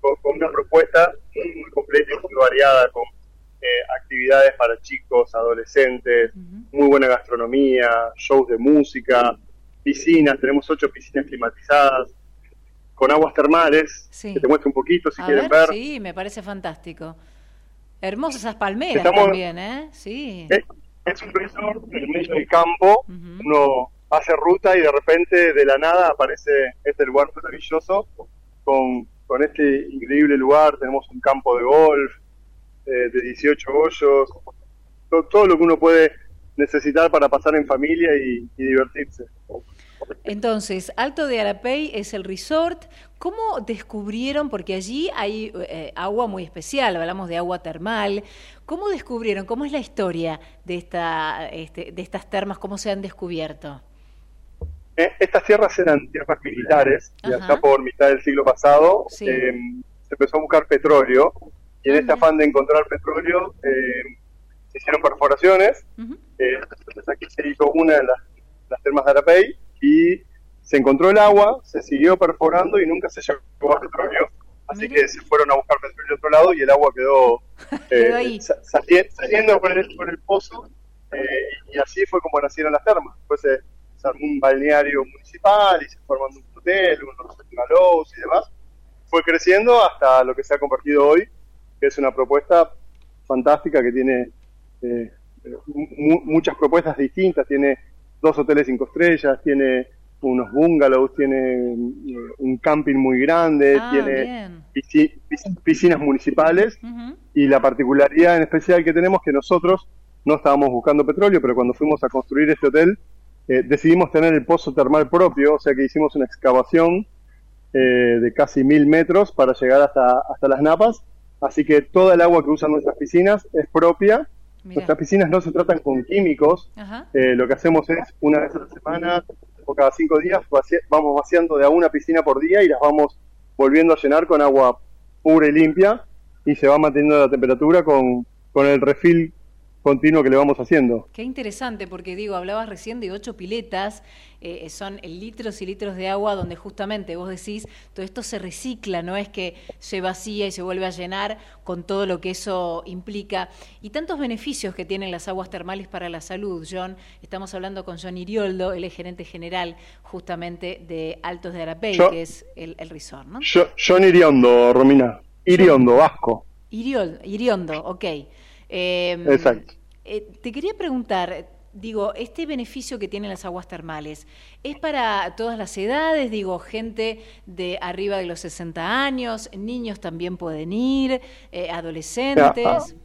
con, con, una propuesta muy, muy, completa y muy variada, con eh, actividades para chicos, adolescentes, uh -huh. muy buena gastronomía, shows de música, piscinas, tenemos ocho piscinas climatizadas, con aguas termales, sí. que te muestro un poquito si A quieren ver, ver. Sí, me parece fantástico. Hermosas esas palmeras Estamos- también, ¿eh? Sí. Es, es un resort en el medio del campo, uno hace ruta y de repente de la nada aparece este lugar maravilloso con, con este increíble lugar, tenemos un campo de golf eh, de 18 hoyos, todo, todo lo que uno puede necesitar para pasar en familia y, y divertirse. Entonces, Alto de Arapey es el resort. ¿Cómo descubrieron? Porque allí hay eh, agua muy especial, hablamos de agua termal. ¿Cómo descubrieron? ¿Cómo es la historia de, esta, este, de estas termas? ¿Cómo se han descubierto? Eh, Estas tierras eran tierras militares y allá por mitad del siglo pasado Sí. eh, se empezó a buscar petróleo y en este afán de encontrar petróleo eh, se hicieron perforaciones. Eh, entonces aquí se hizo una de las, las termas de Arapey y se encontró el agua, se siguió perforando y nunca se llegó a petróleo. Así que se fueron a buscar petróleo de otro lado y el agua quedó, eh, saliendo por el, por el pozo eh, y así fue como nacieron las termas. Después se, se armó un balneario municipal y se formó un hotel, unos bungalows y demás. fue creciendo hasta lo que se ha convertido hoy, que es una propuesta fantástica que tiene eh, muchas propuestas distintas, tiene dos hoteles cinco estrellas, tiene unos bungalows, tiene eh, un camping muy grande, Ah, tiene pisc- piscinas municipales. Y la particularidad en especial que tenemos que nosotros no estábamos buscando petróleo, pero cuando fuimos a construir este hotel eh, decidimos tener el pozo termal propio, o sea que hicimos una excavación eh, de casi mil metros para llegar hasta, hasta las napas, así que toda el agua que usan nuestras piscinas es propia. Mirá. Nuestras piscinas no se tratan con químicos, eh, lo que hacemos es una vez a la semana o cada cinco días vaci- vamos vaciando de a una piscina por día y las vamos volviendo a llenar con agua pura y limpia y se va manteniendo la temperatura con, con el refil continuo que le vamos haciendo. Qué interesante, porque digo, hablabas recién de ocho piletas, eh, son litros y litros de agua donde justamente vos decís, todo esto se recicla, no es que se vacía y se vuelve a llenar con todo lo que eso implica. Y tantos beneficios que tienen las aguas termales para la salud, John. Estamos hablando con John Irioldo, él es gerente general justamente de Altos de Arapey, Yo- que es el, el resort, ¿no? Yo, John Iriondo, Romina. Iriondo, vasco. Iriol- Iriondo, ok. Eh, Exacto. eh, te quería preguntar, digo, este beneficio que tienen las aguas termales, ¿es para todas las edades? Digo, gente de arriba de los 60 años, niños también pueden ir, eh, adolescentes.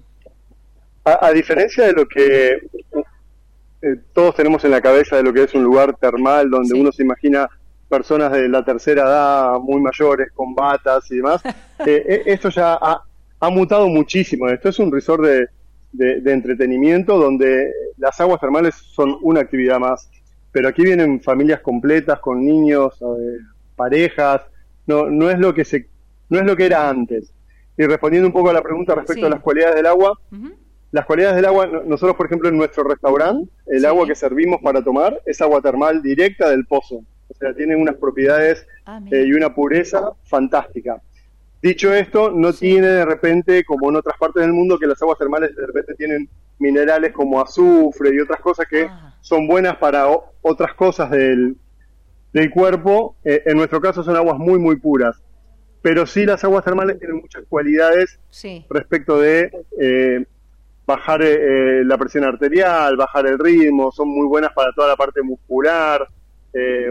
A, a diferencia de lo que eh, todos tenemos en la cabeza de lo que es un lugar termal, donde uno se imagina personas de la tercera edad, muy mayores, con batas y demás, eh, eh, esto ya ha, ha mutado muchísimo. Esto es un resort de, de- de entretenimiento donde las aguas termales son una actividad más. Pero aquí vienen familias completas con niños, eh, parejas. No, no es lo que se, no es lo que era antes. Y respondiendo un poco a la pregunta respecto Sí. a las cualidades del agua, las cualidades del agua, no- nosotros por ejemplo en nuestro restaurante, el agua que servimos para tomar es agua termal directa del pozo. O sea, tiene unas propiedades Ah, eh, y una pureza fantástica. Dicho esto, no tiene de repente, como en otras partes del mundo, que las aguas termales de repente tienen minerales como azufre y otras cosas que Ah. son buenas para otras cosas del, del cuerpo. Eh, en nuestro caso son aguas muy, muy puras. Pero sí las aguas termales tienen muchas cualidades Sí. respecto de eh, bajar eh, la presión arterial, bajar el ritmo, son muy buenas para toda la parte muscular. eh,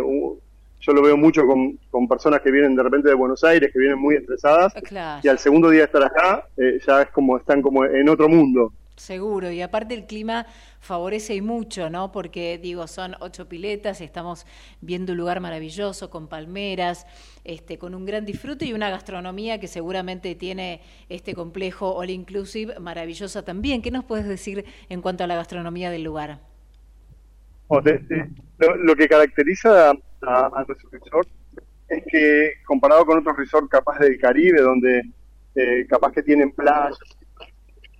yo lo veo mucho con, con personas que vienen de repente de Buenos Aires, que vienen muy estresadas, Claro. y al segundo día de estar acá, eh, ya es como están como en otro mundo. Seguro, y aparte el clima favorece y mucho, ¿no? Porque digo, son ocho piletas, estamos viendo un lugar maravilloso con palmeras, este, con un gran disfrute y una gastronomía que seguramente tiene este complejo all inclusive maravillosa también. ¿Qué nos puedes decir en cuanto a la gastronomía del lugar? O de- de- lo, lo que caracteriza a, a nuestro resort es que comparado con otros resorts capaz del Caribe, donde eh, capaz que tienen playas,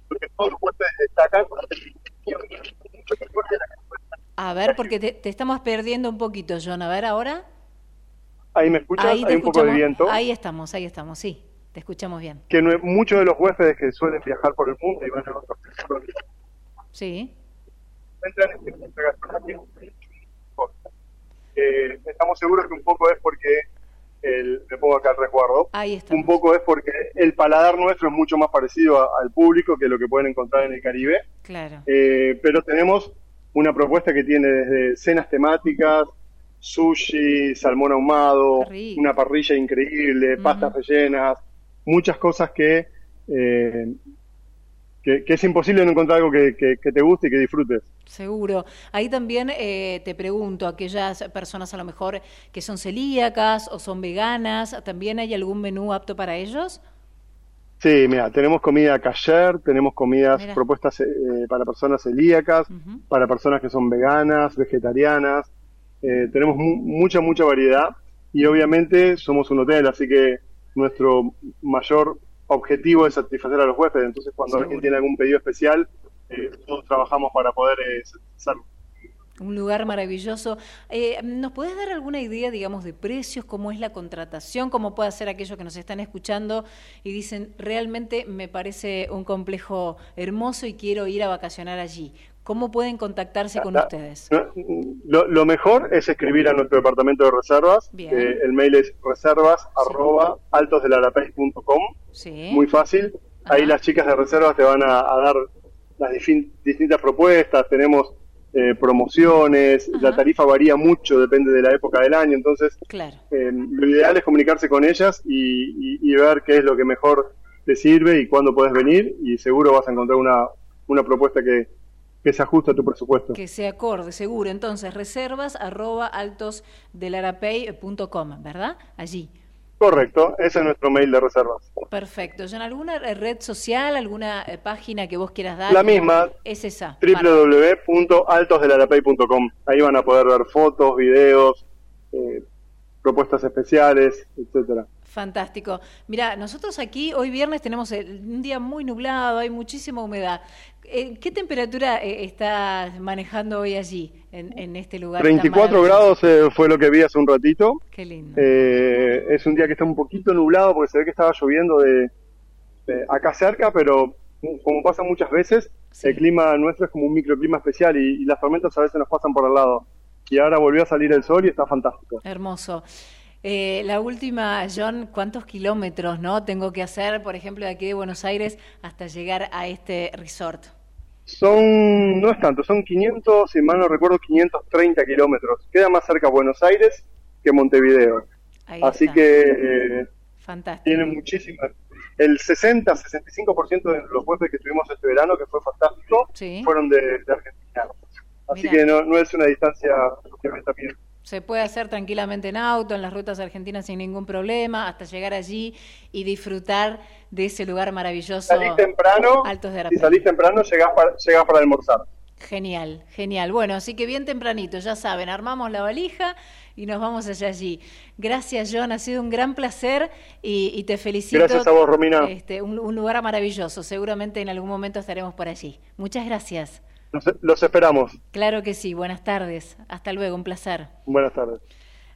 porque todos los huéspedes destacan A ver, porque te, te estamos perdiendo un poquito, John. A ver, ahora. Ahí me escuchas, Ahí hay un poco de viento. Ahí estamos, ahí estamos, sí. Te escuchamos bien. Que no- muchos de los huéspedes que suelen viajar por el mundo y van a otros Sí. encuentran este eh, estamos seguros que un poco es porque el, le pongo acá el resguardo Ahí está. un poco es porque el paladar nuestro es mucho más parecido a- al público que lo que pueden encontrar en el Caribe Claro. Eh, pero tenemos una propuesta que tiene desde cenas temáticas sushi, salmón ahumado, rico. una parrilla increíble, pastas rellenas, muchas cosas que, eh, que, que es imposible no encontrar algo que, que- que te guste y que disfrutes. Seguro. Ahí también eh, te pregunto, aquellas personas a lo mejor que son celíacas o son veganas, ¿también hay algún menú apto para ellos? Sí, mira, tenemos comida kasher, tenemos comidas Mira. propuestas eh, para personas celíacas, para personas que son veganas, vegetarianas, eh, tenemos mu- mucha, mucha variedad y obviamente somos un hotel, así que nuestro mayor objetivo es satisfacer a los huéspedes, entonces cuando Seguro. alguien tiene algún pedido especial, eh, todos trabajamos para poder eh, satisfacerlo. Un lugar maravilloso. Eh, ¿Nos puedes dar alguna idea, digamos, de precios? ¿Cómo es la contratación? ¿Cómo puede hacer aquellos que nos están escuchando y dicen, realmente me parece un complejo hermoso y quiero ir a vacacionar allí? ¿Cómo pueden contactarse con ustedes? Lo, mejor es escribir a nuestro departamento de reservas. Eh, el mail es reservas arroba. Sí. Muy fácil. Ahí las chicas de reservas te van a, dar las distintas propuestas. Tenemos eh, promociones, la tarifa varía mucho, depende de la época del año, entonces eh, lo ideal es comunicarse con ellas y, ver qué es lo que mejor te sirve y cuándo puedes venir y seguro vas a encontrar una, una propuesta que, que se ajuste a tu presupuesto. Que se acorde, seguro. Entonces, reservas arroba altosdelarapey.com, ¿verdad? Allí. Correcto, ese es nuestro mail de reservas. Perfecto. ¿En alguna red social, alguna eh, página que vos quieras dar? La misma. Es esa. www.altosdelarapey.com. Ahí van a poder ver fotos, videos, eh, propuestas especiales, etcétera. Fantástico. Mira, nosotros aquí hoy viernes tenemos un día muy nublado, hay muchísima humedad. Eh, ¿Qué temperatura eh, estás manejando hoy allí, en, este lugar? 34 grados eh, fue lo que vi hace un ratito. Qué lindo. es un día que está un poquito nublado porque se ve que estaba lloviendo de, acá cerca, pero como pasa muchas veces, el clima nuestro es como un microclima especial y, y las tormentas a veces nos pasan por al lado. Y ahora volvió a salir el sol y está fantástico. Hermoso. Eh, la última, John, ¿cuántos kilómetros no tengo que hacer, por ejemplo, de aquí de Buenos Aires hasta llegar a este resort? Son, no es tanto, son 500, si mal no recuerdo, 530 kilómetros. Queda más cerca Buenos Aires que Montevideo. Así que eh, Fantástico. tiene muchísimas. El 60-65% de los jueves que tuvimos este verano, que fue fantástico, fueron de, Argentina. Así que no, no es una distancia que me está pidiendo. Se puede hacer tranquilamente en auto, en las rutas argentinas sin ningún problema, hasta llegar allí y disfrutar de ese lugar maravilloso. Salís temprano, Altos de si salís temprano, llegás para, llegás para almorzar. Genial, genial. Bueno, así que bien tempranito, ya saben, armamos la valija y nos vamos allá allí. Gracias, John, ha sido un gran placer y, te felicito. Gracias a vos, Romina. Este, un, un lugar maravilloso, seguramente en algún momento estaremos por allí. Muchas gracias. Los, esperamos. Claro que sí. Buenas tardes. Hasta luego. Un placer. Buenas tardes.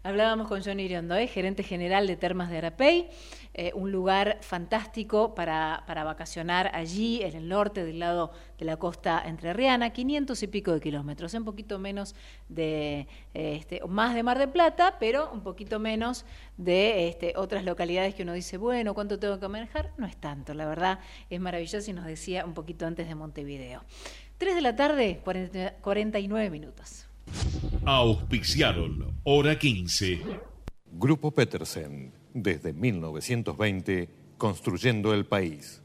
Hablábamos con Johnny Iriondo, ¿eh? gerente general de Termas de Arapey, eh, un lugar fantástico para, para, vacacionar allí, en el norte, del lado de la costa entrerriana, 500 y pico de kilómetros, un poquito menos de, eh, este, más de Mar de Plata, pero un poquito menos de este, otras localidades que uno dice, bueno, ¿cuánto tengo que manejar? No es tanto, la verdad es maravilloso y nos decía un poquito antes de Montevideo. 3 de la tarde, 49 minutos. Auspiciaron Hora 15. Grupo Petersen, desde 1920, construyendo el país.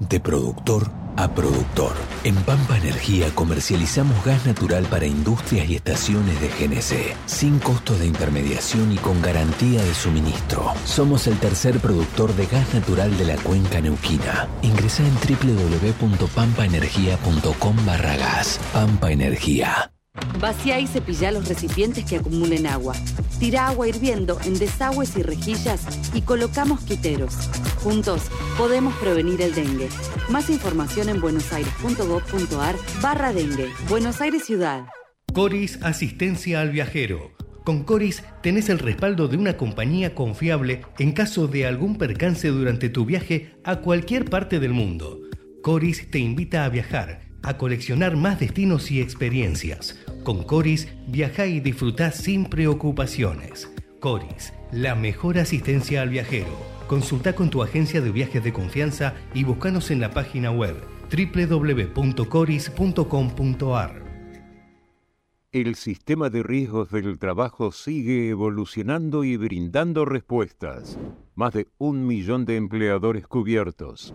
De productor a productor. En Pampa Energía comercializamos gas natural para industrias y estaciones de GNC, sin costo de intermediación y con garantía de suministro. Somos el tercer productor de gas natural de la cuenca neuquina. Ingresa en www.pampaenergia.com barra gas. Pampa Energía. Vacía y cepilla los recipientes que acumulen agua. Tira agua hirviendo en desagües y rejillas y coloca mosquiteros. Juntos podemos prevenir el dengue. Más información en buenosaires.gov.ar barra dengue. Buenos Aires Ciudad. Coris Asistencia al Viajero. Con Coris tenés el respaldo de una compañía confiable en caso de algún percance durante tu viaje a cualquier parte del mundo. Coris te invita a viajar a coleccionar más destinos y experiencias. Con Coris, viaja y disfruta sin preocupaciones. Coris, la mejor asistencia al viajero. Consulta con tu agencia de viajes de confianza y búscanos en la página web www.coris.com.ar. El sistema de riesgos del trabajo sigue evolucionando y brindando respuestas. Más de un millón de empleadores cubiertos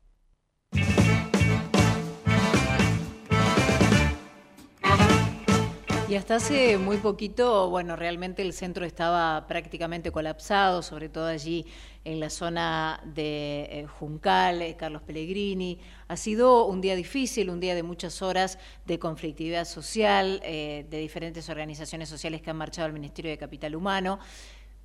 Y hasta hace muy poquito, bueno, realmente el centro estaba prácticamente colapsado, sobre todo allí en la zona de eh, Juncal, eh, Carlos Pellegrini. Ha sido un día difícil, un día de muchas horas de conflictividad social, eh, de diferentes organizaciones sociales que han marchado al Ministerio de Capital Humano.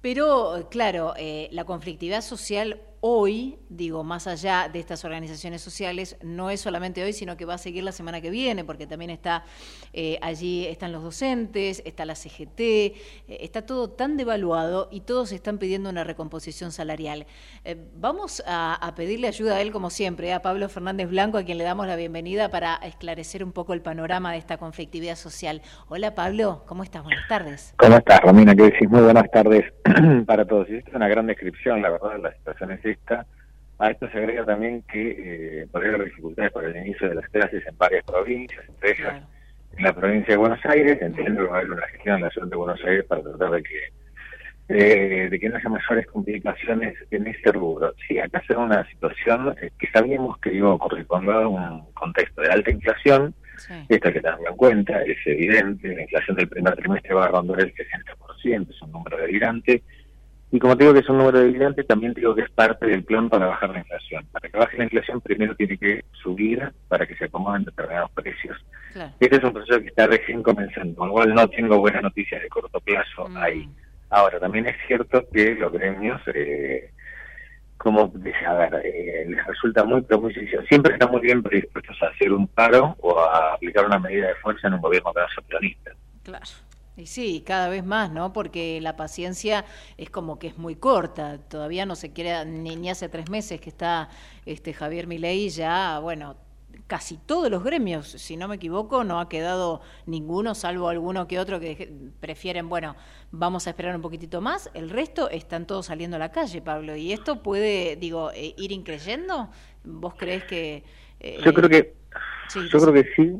Pero, claro, la conflictividad social hoy, digo, más allá de estas organizaciones sociales, no es solamente hoy, sino que va a seguir la semana que viene, porque también está eh, allí, están los docentes, está la CGT, eh, está todo tan devaluado y todos están pidiendo una recomposición salarial. Eh, vamos a, pedirle ayuda a él, como siempre, a Pablo Fernández Blanco, a quien le damos la bienvenida para esclarecer un poco el panorama de esta conflictividad social. Hola Pablo, ¿cómo estás? Buenas tardes. ¿Cómo estás, Romina? ¿Qué decís? Muy buenas tardes para todos. Esta es una gran descripción, la verdad, la situación esta. A esto se agrega también que eh, podría haber dificultades para el inicio de las clases en varias provincias, entre ellas en la provincia de Buenos Aires. Entiendo que va a haber una gestión en la ciudad de Buenos Aires para tratar de que eh, de que no haya mayores complicaciones en ese rubro. Sí, acá se da una situación eh, que sabíamos que iba a ocurrir cuando un contexto de alta inflación, esta que también en cuenta, es evidente, la inflación del primer trimestre va a rondar el 60%, es un número delirante, y como te digo que es un número delirante, también digo que es parte del plan para bajar la inflación. Para que baje la inflación, primero tiene que subir para que se acomoden determinados precios. Este es un proceso que está recién comenzando, con lo cual no tengo buenas noticias de corto plazo mm. ahí. Ahora, también es cierto que los gremios, eh, como a ver, eh, les resulta muy, sencillo. Siempre están muy bien predispuestos a hacer un paro o a aplicar una medida de fuerza en un gobierno peronista. Claro. Y sí, cada vez más, ¿no? Porque la paciencia es como que es muy corta. Todavía no se quiere, ni, ni hace tres meses que está este Javier Milei ya, bueno, casi todos los gremios, si no me equivoco, no ha quedado ninguno, salvo alguno que otro que prefieren, bueno, vamos a esperar un poquitito más. El resto están todos saliendo a la calle, Pablo. ¿Y esto puede, digo, eh, ir increyendo? ¿Vos crees que...? Eh, yo creo que... yo creo que sí.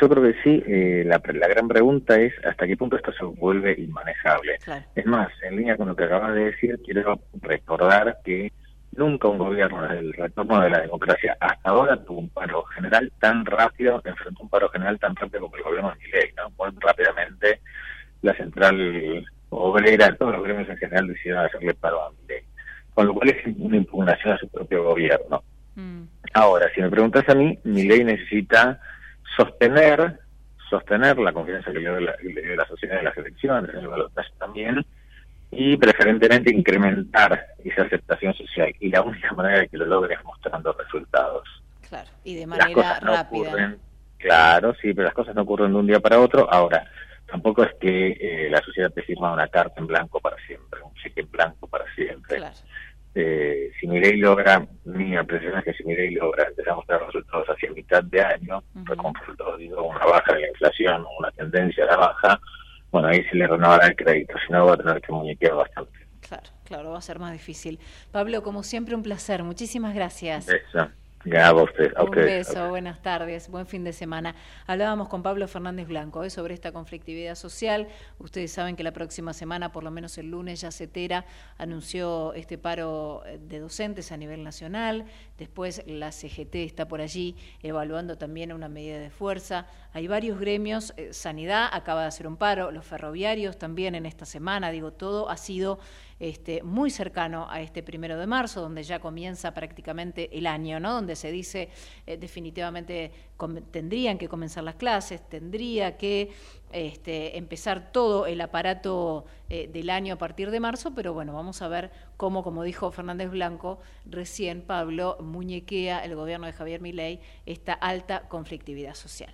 Yo creo que sí. Eh, la, la, gran pregunta es hasta qué punto esto se vuelve inmanejable. Es más, en línea con lo que acabas de decir, quiero recordar que Nunca un gobierno desde el retorno de la democracia hasta ahora tuvo un paro general tan rápido, enfrentó un paro general tan rápido como el gobierno de Milei, ¿no? Muy rápidamente la central obrera, todos los gremios en general decidieron hacerle paro a Milei. Con lo cual es una impugnación a su propio gobierno. Mm. Ahora, si me preguntas a mí, Milei necesita sostener sostener la confianza que le dio la, la sociedad en las elecciones, en el balotaje también, y preferentemente incrementar esa aceptación social. Y la única manera de que lo logre es mostrando resultados. Claro, y de manera rápida. claro, sí, pero las cosas no ocurren de un día para otro. Ahora, tampoco es que eh, la sociedad te firma una carta en blanco para siempre, un cheque en blanco para siempre. Claro. Eh, si Mirei logra, mi impresión es que si Mirei logra empezar a mostrar resultados hacia mitad de año, como resultados digo, una baja de la inflación, una tendencia a la baja, bueno, ahí se le renovará el crédito, si no va a tener que muñequear bastante. Claro, claro, va a ser más difícil. Pablo, como siempre, un placer. Muchísimas gracias. Ya, usted, Un beso, buenas tardes, buen fin de semana. Hablábamos con Pablo Fernández Blanco ¿eh? sobre esta conflictividad social. Ustedes saben que la próxima semana, por lo menos el lunes, ya CETERA anunció este paro eh, de docentes a nivel nacional. Después la CGT está por allí evaluando también una medida de fuerza. Hay varios gremios, eh, Sanidad acaba de hacer un paro, los ferroviarios también en esta semana, digo, todo ha sido este, muy cercano a este primero de marzo, donde ya comienza prácticamente el año, ¿no? donde se dice eh, definitivamente tendrían que comenzar las clases, tendría que este, empezar todo el aparato eh, del año a partir de marzo, pero bueno, vamos a ver cómo, como dijo Fernández Blanco, recién Pablo muñequea el gobierno de Javier Milei esta alta conflictividad social.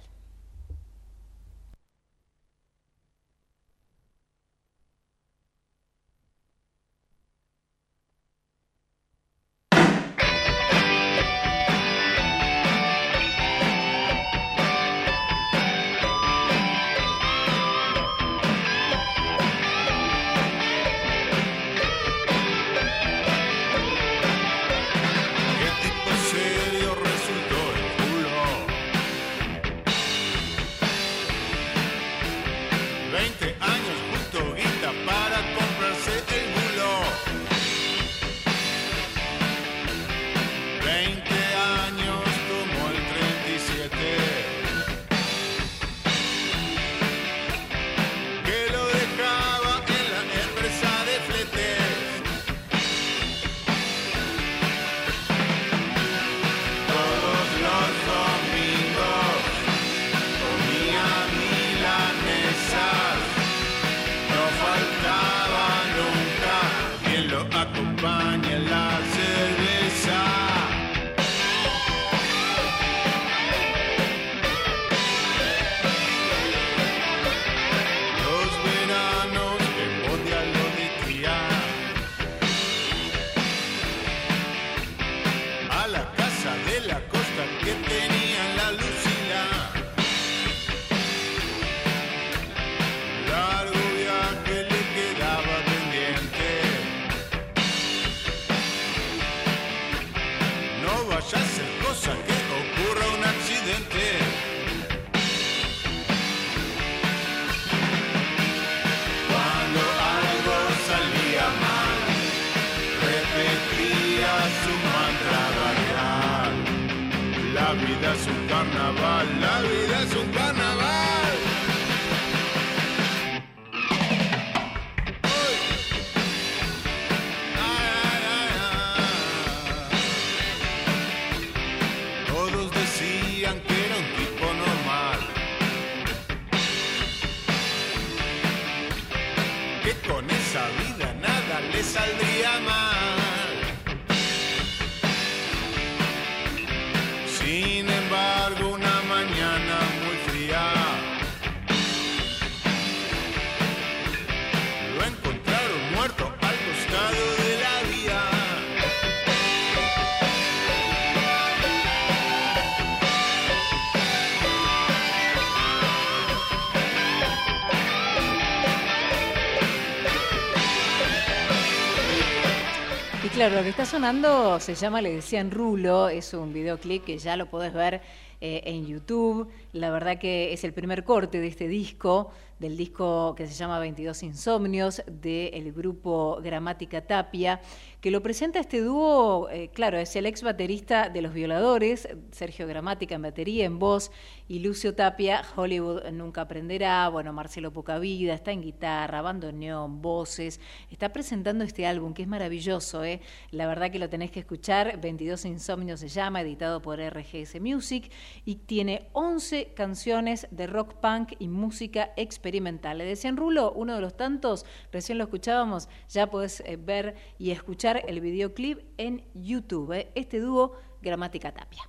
Claro, lo que está sonando se llama Le decían Rulo, es un videoclip que ya lo podés ver eh, en YouTube. La verdad que es el primer corte de este disco, del disco que se llama 22 Insomnios, del grupo Gramática Tapia, que lo presenta este dúo, eh, claro, es el ex baterista de Los Violadores, Sergio Gramática en batería, en voz, y Lucio Tapia, Hollywood Nunca Aprenderá, bueno, Marcelo Pocavida, está en guitarra, bandoneón, voces, está presentando este álbum que es maravilloso, ¿eh? la verdad que lo tenés que escuchar, 22 Insomnios se llama, editado por RGS Music, y tiene 11 canciones de rock punk y música experimental. Le decían Rulo, uno de los tantos, recién lo escuchábamos, ya podés eh, ver y escuchar el videoclip en YouTube, ¿eh? este dúo Gramática Tapia.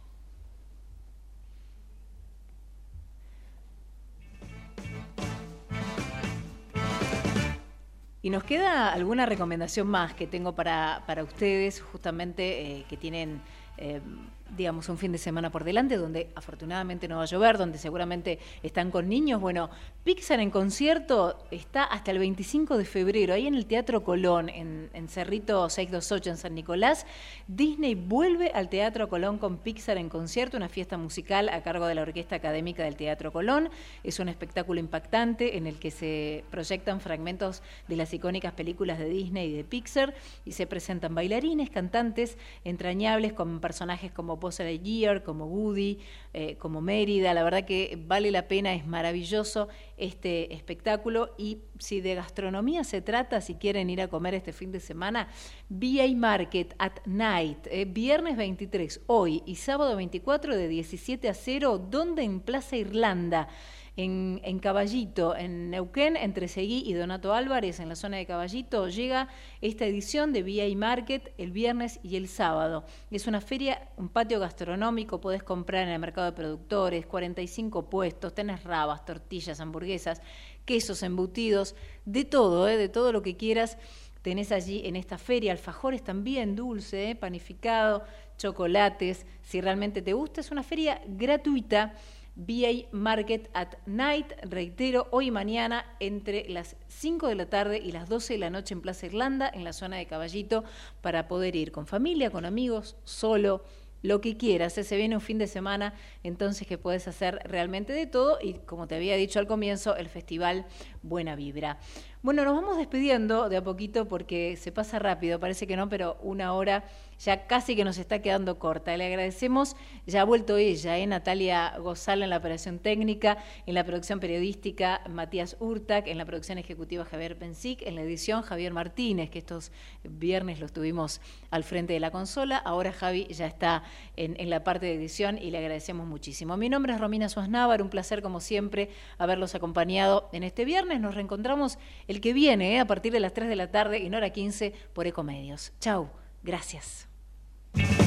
Y nos queda alguna recomendación más que tengo para, para ustedes, justamente eh, que tienen, digamos, un fin de semana por delante, donde afortunadamente no va a llover, donde seguramente están con niños. Bueno, Pixar en concierto está hasta el 25 de febrero, ahí en el Teatro Colón, en, en Cerrito 628, en San Nicolás. Disney vuelve al Teatro Colón con Pixar en concierto, una fiesta musical a cargo de la Orquesta Académica del Teatro Colón. Es un espectáculo impactante en el que se proyectan fragmentos de las icónicas películas de Disney y de Pixar y se presentan bailarines, cantantes entrañables con personajes como Buzz Lightyear, como Woody, eh, como Mérida. La verdad que vale la pena, es maravilloso este espectáculo y si de gastronomía se trata, si quieren ir a comer este fin de semana, VA Market at Night, eh, viernes 23, hoy y sábado 24 de 17 a 0, donde en Plaza Irlanda. En, Caballito, en Neuquén, entre Seguí y Donato Álvarez, en la zona de Caballito, llega esta edición de VA Market el viernes y el sábado. Es una feria, un patio gastronómico, podés comprar en el mercado de productores, 45 puestos, tenés rabas, tortillas, hamburguesas, quesos, embutidos, de todo, ¿eh? de todo lo que quieras. Tenés allí en esta feria alfajores también, dulce, ¿eh? panificado, chocolates. Si realmente te gusta, es una feria gratuita. VA Market at Night, reitero, hoy y mañana entre las 5 de la tarde y las 12 de la noche en Plaza Irlanda, en la zona de Caballito, para poder ir con familia, con amigos, solo, lo que quieras. Se viene un fin de semana, entonces que puedes hacer realmente de todo y como te había dicho al comienzo, el festival Buena Vibra. Bueno, nos vamos despidiendo de a poquito porque se pasa rápido, parece que no, pero una hora ya casi que nos está quedando corta. Le agradecemos, ya ha vuelto ella, ¿eh? Natalia Gozal en la operación técnica, en la producción periodística Matías Urtac, en la producción ejecutiva Javier Pensic, en la edición Javier Martínez, que estos viernes los tuvimos al frente de la consola. Ahora Javi ya está en, la parte de edición y le agradecemos muchísimo. Mi nombre es Romina Suaznavar, un placer como siempre haberlos acompañado en este viernes. Nos reencontramos el que viene, ¿eh? a partir de las 3 de la tarde en hora 15 por Ecomedios. Chau, gracias. Thank you.